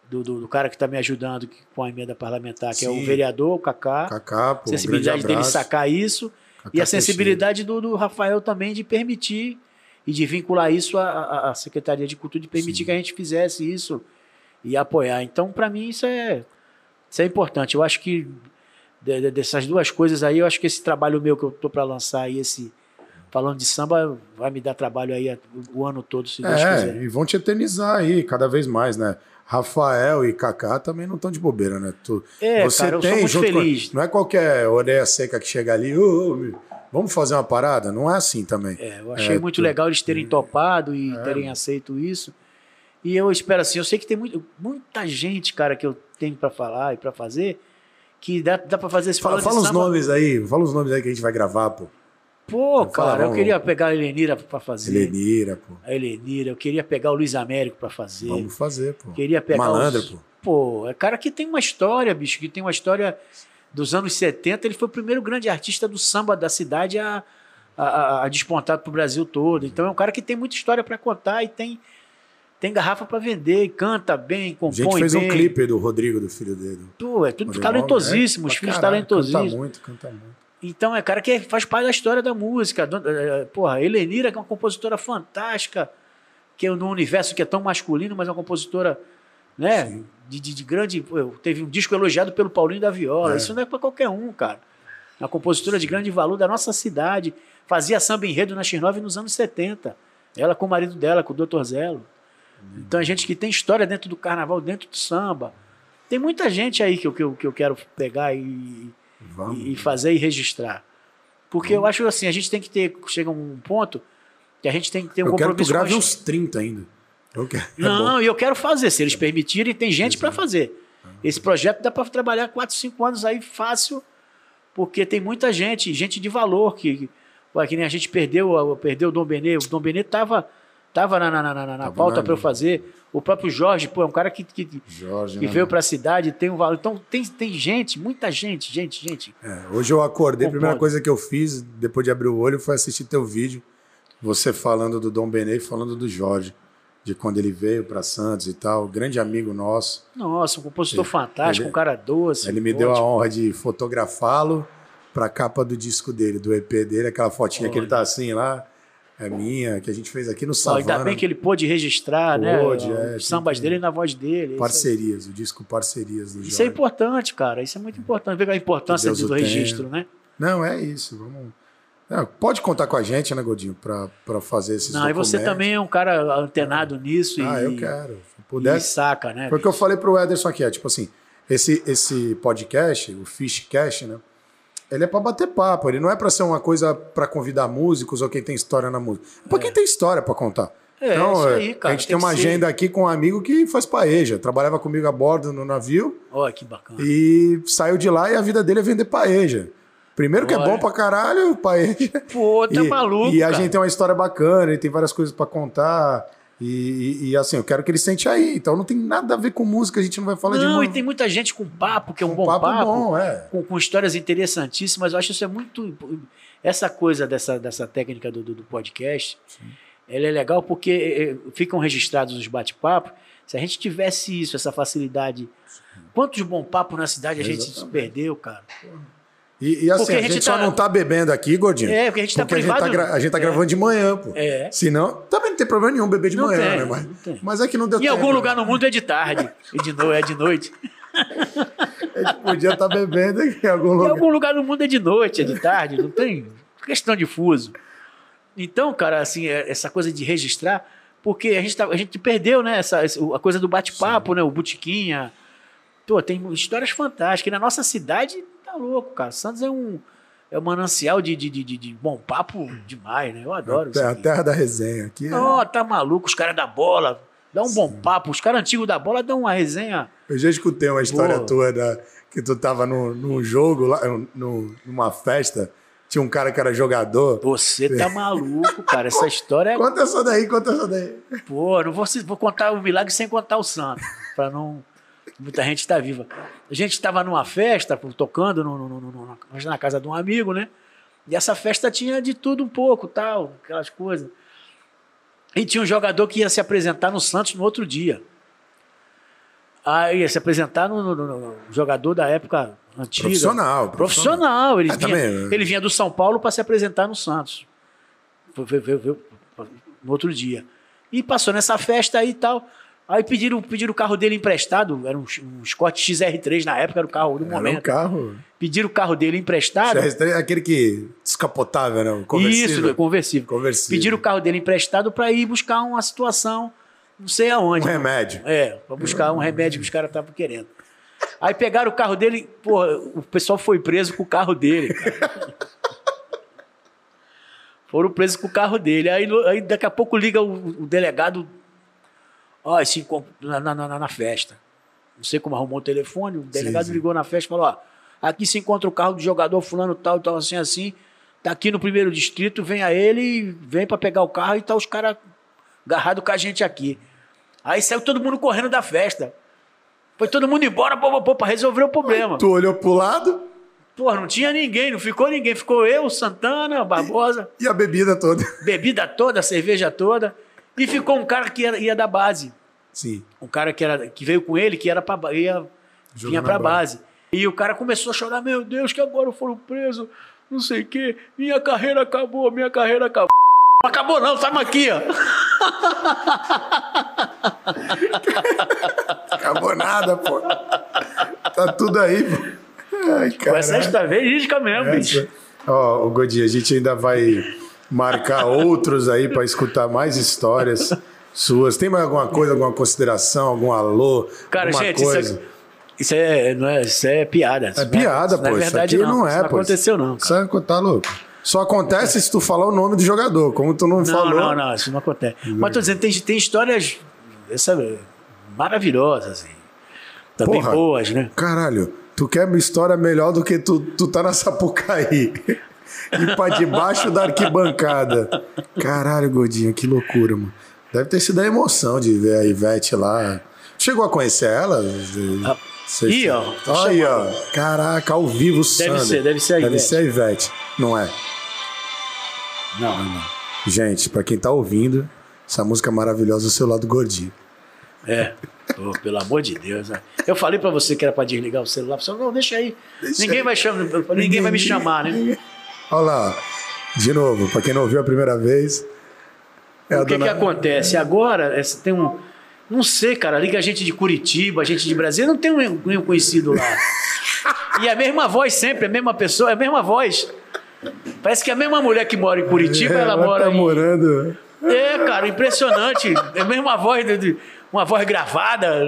do, do- do cara que está me ajudando que- com a emenda parlamentar, que é Sim. o vereador, o Kaká, Cacá, pô, um sensibilidade grande dele sacar isso Cacá e a sensibilidade do, do Rafael também de permitir e de vincular isso à, à- Secretaria de Cultura, de permitir Sim. que a gente fizesse isso e apoiar. Então, para mim, isso é, isso é importante. Eu acho que de- de- dessas duas coisas aí, eu acho que esse trabalho meu que eu tô para lançar aí, esse falando de samba, vai me dar trabalho aí o ano todo, se Deus quiser. É, e vão te eternizar aí cada vez mais, né? Rafael e Kaká também não estão de bobeira, né? Tu, É, você cara, eu sou tem muito junto com- feliz. não é qualquer orelha seca que chega ali, "Ô, meu, vamos fazer uma parada? Não é assim também. É, eu achei É, muito tu- legal eles terem topado e É, terem aceito isso. E eu espero assim, eu sei que tem muito, muita gente, cara, que eu tenho para falar e para fazer, que dá, dá para fazer esse Fala, fala os samba. nomes aí, fala os nomes aí que a gente vai gravar, pô. Pô, Fala, cara, eu vamos. queria pegar a Helenira para fazer. Helenira, pô. A Helenira, eu queria pegar o Luiz Américo para fazer. Vamos fazer, pô. Queria pegar Malandra, os... pô. Pô, é cara que tem uma história, bicho, que tem uma história dos anos 70. Ele foi o primeiro grande artista do samba da cidade a, a, a- a despontar pro Brasil todo. Então é um cara que tem muita história para contar e tem, tem garrafa para vender, canta bem, A compõe gente fez bem. um clipe do Rodrigo, do filho dele. Pô, é tudo Rodrigo talentosíssimo, os é, filhos pra caralho, talentosíssimos. Canta muito, canta muito. Então é cara que faz parte da história da música. Don- eh, Porra, Helenira, que é uma compositora fantástica, que é no universo que é tão masculino, mas é uma compositora, né? Sim. De, de- de grande. Teve um disco elogiado pelo Paulinho da Viola. É. Isso não é para qualquer um, cara. Uma compositora de grande valor da nossa cidade. Fazia samba enredo na X9 nos anos 70. Ela com o marido dela, com o Dr. Zelo. Então, a gente que tem história dentro do carnaval, dentro do samba. Tem muita gente aí que eu, que eu, que eu quero pegar e, Vamos. e fazer e registrar. Porque eu acho assim, a gente tem que ter, chega um ponto que a gente tem que ter um eu quero que tu compromisso uns 30 ainda. Eu quero. É Não, e eu quero fazer, se eles permitirem, tem gente para fazer. Esse projeto dá para trabalhar 4, 5 anos aí fácil, porque tem muita gente, gente de valor, que, ué, que nem a gente perdeu, perdeu o Dom Benê, o Dom Benê tava, tava na, na, na, na- na pauta para eu fazer. O próprio Jorge, pô, é um cara que, que, que Jorge, né, veio para a cidade, tem um valor. Então tem, tem gente, muita gente, gente, gente. É, hoje eu acordei, a primeira coisa que eu fiz, depois de abrir o olho, foi assistir teu vídeo. Você falando do Dom Benê e falando do Jorge. De quando ele veio para Santos e tal. Grande amigo nosso. Nossa, um compositor Ele- fantástico, ele- um cara doce. Ele me deu a honra de fotografá-lo para a capa do disco dele, do EP dele, aquela fotinha que ele tá assim lá. É minha, que a gente fez aqui no Savana. Ainda bem que ele pôde registrar, Pôde, né? é, Os sambas dele na voz dele. Parcerias, o disco Parcerias do é- Jorge. isso é importante, cara. Isso é muito importante. Ver a importância do o registro, né? Não, é isso. Vamos... Não, pode contar com a gente, né, Godinho, para fazer esses Não, e você documentos. também é um cara antenado nisso Ah, e, eu quero. Se e pudesse. saca, né? Foi o que eu falei pro Ederson aqui, é tipo assim, esse, esse podcast, o Fishcast, né? Ele é para bater papo, ele não é para ser uma coisa para convidar músicos ou quem tem história na música. É para quem tem história para contar. É, isso aí, cara, a gente tem uma que ser. agenda aqui com um amigo que faz paeja, trabalhava comigo a bordo no navio Olha que bacana. e saiu de lá e a vida dele é vender paeja. Primeiro que é bom pra caralho, paeja. Pô, tá e, maluco, E a cara. gente tem uma história bacana, ele tem várias coisas pra contar. E, e- e, assim, eu quero que ele sente aí. Então não tem nada a ver com música, a gente não vai falar de Não, uma- e tem muita gente com papo, que é um um bom papo. bom, é. com, com histórias interessantíssimas. Eu acho isso é muito. Essa coisa dessa, dessa técnica do, do, do podcast, ela é legal porque eh, eh, ficam registrados os bate-papos. Se a gente tivesse isso, essa facilidade. Quantos bom papos na cidade a gente se Exatamente. perdeu, cara? E, e assim, Porque a a gente, gente só tá- não tá bebendo aqui, Gordinho. É, porque a gente tá porque a gente tá, privado. a gente tá É. gravando de manhã, pô. É. Senão, também não tem problema nenhum beber de Não manhã, tem, né? Mas, mas é que não deu Em tempo. algum né? lugar no mundo é de tarde. E de noite, é de noite. A gente podia estar bebendo em algum Em lugar. algum lugar no mundo é de noite, é de tarde, não tem questão de fuso. Então, cara, assim, é- essa coisa de registrar, porque a gente, tá- a gente perdeu, né, essa, a coisa do bate-papo, né, o botiquinha. Pô, tem histórias fantásticas. E na nossa cidade, tá louco, cara. Santos é um, é um manancial de, de, de, de- bom papo demais, né? Eu adoro isso É a terra da resenha aqui. é- Ó, tá maluco, os caras da bola, dá um bom papo. Os caras antigos da bola dão uma resenha. Eu já escutei uma história Pô. tua da, que tu tava no, num jogo, lá, no, numa festa, tinha um cara que era jogador. Você tá maluco, cara. Essa história é. Conta essa daí, conta essa daí. Pô, não vou, vou contar o milagre sem contar o santo. Pra não. Muita gente está viva. A gente estava numa festa, tocando no, no- no- na- casa de um amigo, né? E essa festa tinha de tudo um pouco, tal, aquelas coisas. E tinha um jogador que ia se apresentar no Santos no outro dia. Aí ia se apresentar no, no- no- no jogador da época antiga. Profissional. Profissional. Ele, Ah, vinha, também, né? ele vinha do São Paulo para se apresentar no Santos. Foi- foi- foi- no outro dia. E passou nessa festa aí e tal. Aí pediram, pediram o carro dele emprestado. Era um, um Scott XR3 na época, era o carro do Era um momento. carro. Pediram o carro dele emprestado. CR3, Aquele que descapotável, né? O Conversível. Isso, conversível. Conversível. Pediram o carro dele emprestado para ir buscar uma situação, não sei Um aonde. remédio. É, para buscar um remédio que os caras estavam querendo. Aí pegaram o carro dele, pô, o pessoal foi preso com o carro dele, cara. Foram presos com o carro dele. Aí, aí daqui a pouco liga o, o delegado, ó, esse encon- na, na, na- na festa. Não sei como arrumou o telefone, o delegado sim. ligou na festa e falou, ó, aqui se encontra o carro do jogador fulano tal, tal, assim, assim, tá aqui no primeiro distrito, vem a ele, e vem para pegar o carro e tá os caras agarrados com a gente aqui. Aí saiu todo mundo correndo da festa. Foi todo mundo embora pô, pô, pô, pra resolver o problema. Tu olhou pro lado Pô, não tinha ninguém, não ficou ninguém. Ficou eu, Santana, Barbosa, e a bebida toda. bebida toda, cerveja toda. E ficou um cara que ia, ia da base. Sim. Um cara que, era, que veio com ele, que era pra, ia, vinha pra bola. base. E o cara começou a chorar: Meu Deus, que agora foram presos, não sei o quê. Minha carreira acabou, minha carreira acabou. Acabou, não, estamos aqui, ó. Acabou nada, pô. Tá tudo aí, pô. Ai, Com essa caralho. história verídica mesmo, bicho. Essa- Ó, o Godinho, a gente ainda vai marcar outros aí para escutar mais histórias suas. Tem mais alguma coisa, alguma consideração, algum alô? Cara, alguma gente, coisa? isso é, isso é, não é, isso é piada. É Isso piada, isso pô. Não é Isso verdade, aqui não. não é, Isso não pô. aconteceu, não. Cara. Isso é, tá louco. Só acontece se tu falar o nome do jogador, como tu não, Não, falou. não, não, isso não acontece. Mas tô dizendo, tem, tem histórias essa, maravilhosas, assim. Também Porra. boas, né? Caralho, tu quer uma história melhor do que tu, tu tá na Sapucaí. E pra debaixo da arquibancada. Caralho, Godinho, que loucura, mano. Deve ter sido a emoção de ver a Ivete lá. Chegou a conhecer ela? Ih, ó, tô Aí, ó. Caraca, ao vivo, Sander. ser, deve ser a Deve Ivete. ser a Ivete. Não é? Não, não. Gente, pra quem tá ouvindo, essa música é maravilhosa, o seu lado gordinho. É. Pô, pelo amor de Deus. né? Eu falei pra você que era pra desligar o celular. Você falou, não, deixa aí. Deixa ninguém, aí. Vai chamar, ninguém, vai me chamar, né? Olha lá. De novo, pra quem não ouviu a primeira vez. É O que, dona- que acontece? Agora, essa- tem um. Não sei, cara, liga a gente de Curitiba, a gente de Brasília, não tem um- nenhum conhecido lá. E é a mesma voz sempre, a mesma pessoa, é a mesma voz. Parece que é a mesma mulher que mora em Curitiba, É, ela, mora tá em. morando. É, cara, impressionante. É a mesma voz, uma voz gravada.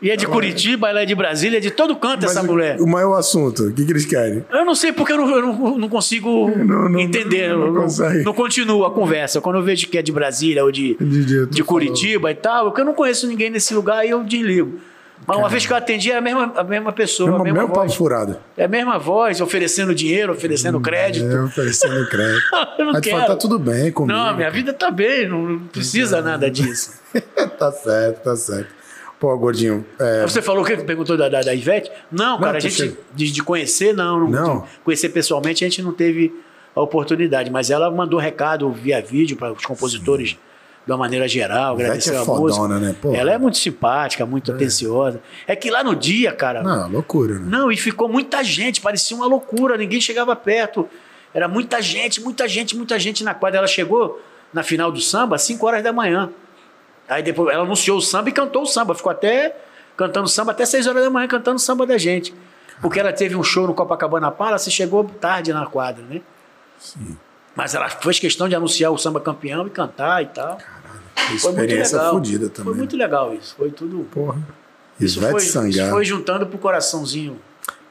E é de Curitiba, ela é de Brasília, é de todo canto Mas essa mulher. O maior assunto, o que, que eles querem? Eu não sei porque eu não, eu não, não consigo Não, não, entender. não Não, não, consegue. não continua a conversa. Quando eu vejo que é de Brasília ou de, De- de- Curitiba e tal, porque eu não conheço ninguém nesse lugar e eu desligo. Mas uma vez que eu atendi, é a mesma, a mesma pessoa, Mesmo, a mesma mesmo papo voz. furado. É a mesma voz, oferecendo dinheiro, oferecendo crédito. É, oferecendo crédito. Eu não Aí tu fala, quero. tá tudo bem comigo. Não, minha vida tá bem, não não precisa nada disso. tá certo, tá certo. Pô, gordinho, é, Você falou o que? Perguntou da, da, da Ivete? Não, cara, a gente, de, de conhecer, não, não. Não? conhecer pessoalmente, a gente não teve a oportunidade. Mas ela mandou recado via vídeo para os compositores de uma maneira geral, Ivete agradeceu é a fodona, música. né? Porra. Ela é muito simpática, muito atenciosa. É que lá no dia, cara. não, loucura, né? Não, e ficou muita gente, parecia uma loucura, ninguém chegava perto. Era muita gente, muita gente, muita gente na quadra. Ela chegou na final do samba às 5 horas da manhã. Aí depois ela anunciou o samba e cantou o samba. Ficou até cantando samba até 6 horas da manhã, cantando samba da gente. Porque ela teve um show no Copacabana Palace e chegou tarde na quadra, né? Mas ela fez questão de anunciar o samba campeão e cantar e tal. Foi muito Experiência fodida também. Foi muito legal isso. Foi tudo. Porra. Isso Ivete foi, isso Sangalo. foi juntando pro coraçãozinho.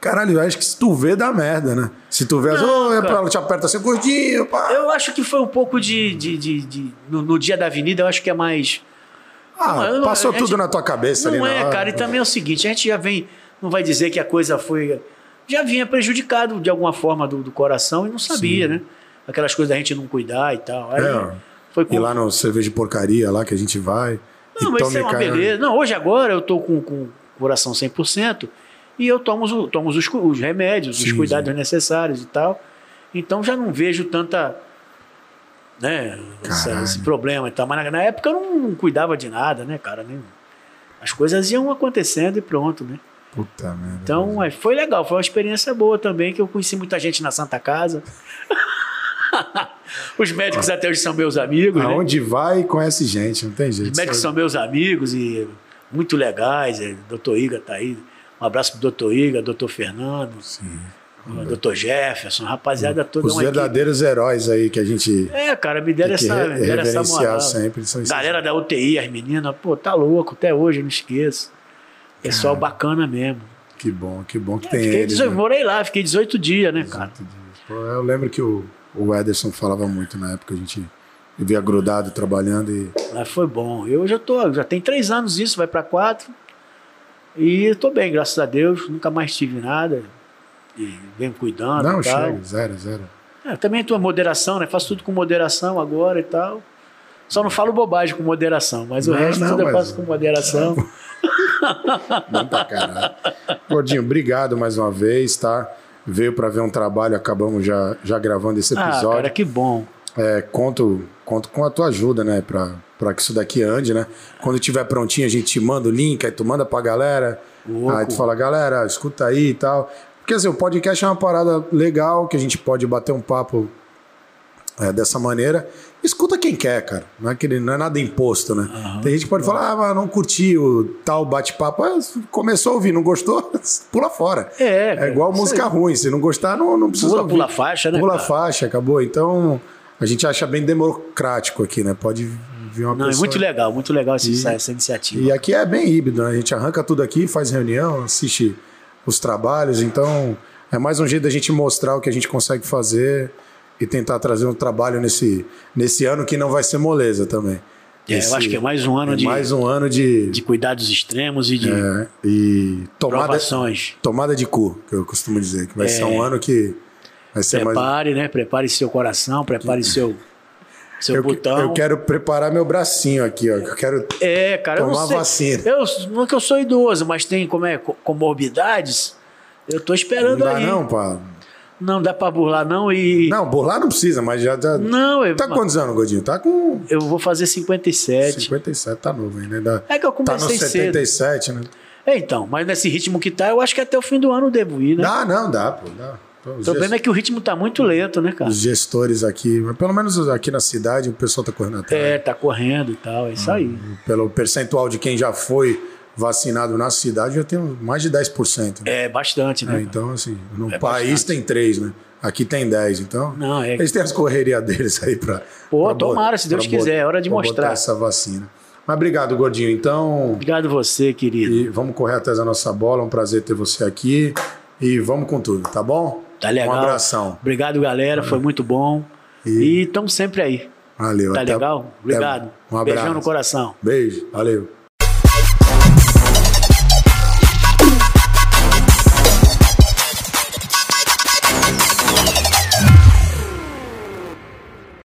Caralho, eu acho que se tu vê, dá merda, né? Se tu vê, Não, oh, é pra ela te aperta assim, gordinho, pá. Eu acho que foi um pouco de. de, de, de- no, no dia da avenida, eu acho que é mais. Ah, Não, passou gente- tudo na tua cabeça ali Não é, cara, e também é o seguinte, a gente já vem, não vai dizer que a coisa foi. Já vinha prejudicado de alguma forma do, do coração e não sabia, né? Aquelas coisas da gente não cuidar e tal. Aí É, foi E lá no cerveja de porcaria lá que a gente vai. Não, mas isso é uma beleza. Não, hoje agora eu tô com, com o coração 100% e eu tomo, os, tomo os, os remédios, os Sim, cuidados necessários e tal. Então já não vejo tanta. Né, essa- esse problema e tal. Mas na, na época eu não, cuidava de nada, né, cara? Nem- as coisas iam acontecendo e pronto, né? Puta merda. Então é, foi legal, foi uma experiência boa também, que eu conheci muita gente na Santa Casa. Os médicos até hoje são meus amigos, né? Aonde vai, conhece gente, não tem jeito. Os médicos são meus amigos e muito legais. É, doutor Iga tá aí. Um abraço pro doutor Iga, doutor Fernando, o doutor Jefferson, rapaziada toda. Os uma equipe. verdadeiros heróis aí que a gente É, cara, me deram essa, re- me deram essa moral. sempre. São Galera da UTI, as meninas, pô, tá louco, até hoje, eu não esqueço. Pessoal bacana mesmo. Que bom, que bom que É, tem fiquei eles. 18, né? Morei lá, fiquei 18 dias, né, cara? Pô, eu lembro que o, o Ederson falava muito na época, a gente vivia grudado trabalhando e Mas foi bom. Eu já tô, já tem três anos isso, vai para quatro. E tô bem, graças a Deus. Nunca mais tive nada. E venho cuidando não chega, zero, zero. É, também tua moderação, né? Faço tudo com moderação agora e tal. Só não falo bobagem com moderação, mas o Não, resto não, tudo eu mas- faço com moderação. Bom pra caralho. Gordinho, obrigado mais uma vez, tá? Veio pra ver um trabalho, acabamos já, já gravando esse Ah, episódio. cara, que bom. É, conto, conto com a tua ajuda, né? Pra, pra que isso daqui ande, né? Quando tiver prontinho, a gente te manda o link, aí tu manda pra galera. Louco. Aí tu fala, galera, escuta aí e tal. Porque assim, o podcast é uma parada legal, que a gente pode bater um papo é, dessa maneira. Escuta quem quer, cara. Não é, aquele, não é nada imposto, né? Tem gente que pode falar, ah, mas não curti o tal bate-papo. Ah, começou a ouvir, não gostou? Pula fora. É, É cara, igual isso música aí. ruim. Se não gostar, não, não precisa Pula, ouvir. pula faixa, né? Pula cara? faixa, acabou. Então, a gente acha bem democrático aqui, né? Pode vir uma Não, é pessoa... muito legal, muito legal essa, E- essa iniciativa. E aqui é bem híbrido, né? A gente arranca tudo aqui, faz reunião, assiste os trabalhos. Então, é mais um jeito da gente mostrar o que a gente consegue fazer e tentar trazer um trabalho nesse, nesse ano que não vai ser moleza também. É, Esse- eu acho que é mais um ano é de, mais um ano de, de cuidados extremos e de é, e tomada, provações. tomada de cu, que eu costumo dizer, que vai É. ser um ano que vai ser mais Prepare, né? Prepare seu coração, prepare seu, seu eu, botão. eu quero preparar meu bracinho aqui, ó. Eu quero É, cara, eu tomar não sei. vacina. Eu, não é que eu sou idoso, mas tem como é, co- comorbidades. Eu tô Não esperando dá aí. não, pá. Não dá pra burlar, não. E. Não, burlar não precisa, mas já tá. Não, eu, Tá com quantos anos, Godinho? Tá com eu vou fazer 57. 57, tá novo ainda. ainda É que eu tá no comecei cedo. 77, né? É, então, mas nesse ritmo que tá, eu acho que até o fim do ano eu devo ir, né? Dá, não, dá, pô, dá. O problema é que o ritmo tá muito lento, né, cara? os gestores aqui, pelo menos aqui na cidade, o pessoal tá correndo atrás. É, tá correndo e tal, é isso aí. Pelo percentual de quem já foi vacinado na cidade, já tem mais de 10%. Né? É bastante, né? É, então, assim, no É país bastante. tem 3, né? Aqui tem 10, então. Não, é- Eles têm as correrias deles aí pra. Pô, pra tomara, se Deus quiser, é hora de mostrar. essa vacina. Mas obrigado, Gordinho. Então, Obrigado você, querido. E vamos correr atrás da nossa bola. Um prazer ter você aqui. E vamos com tudo, tá bom? Tá legal. Um abração. Obrigado, galera. Foi muito bom. E estamos sempre aí. Valeu. Tá até- legal? até- Obrigado. Um abraço. Beijão no coração. Beijo. Valeu.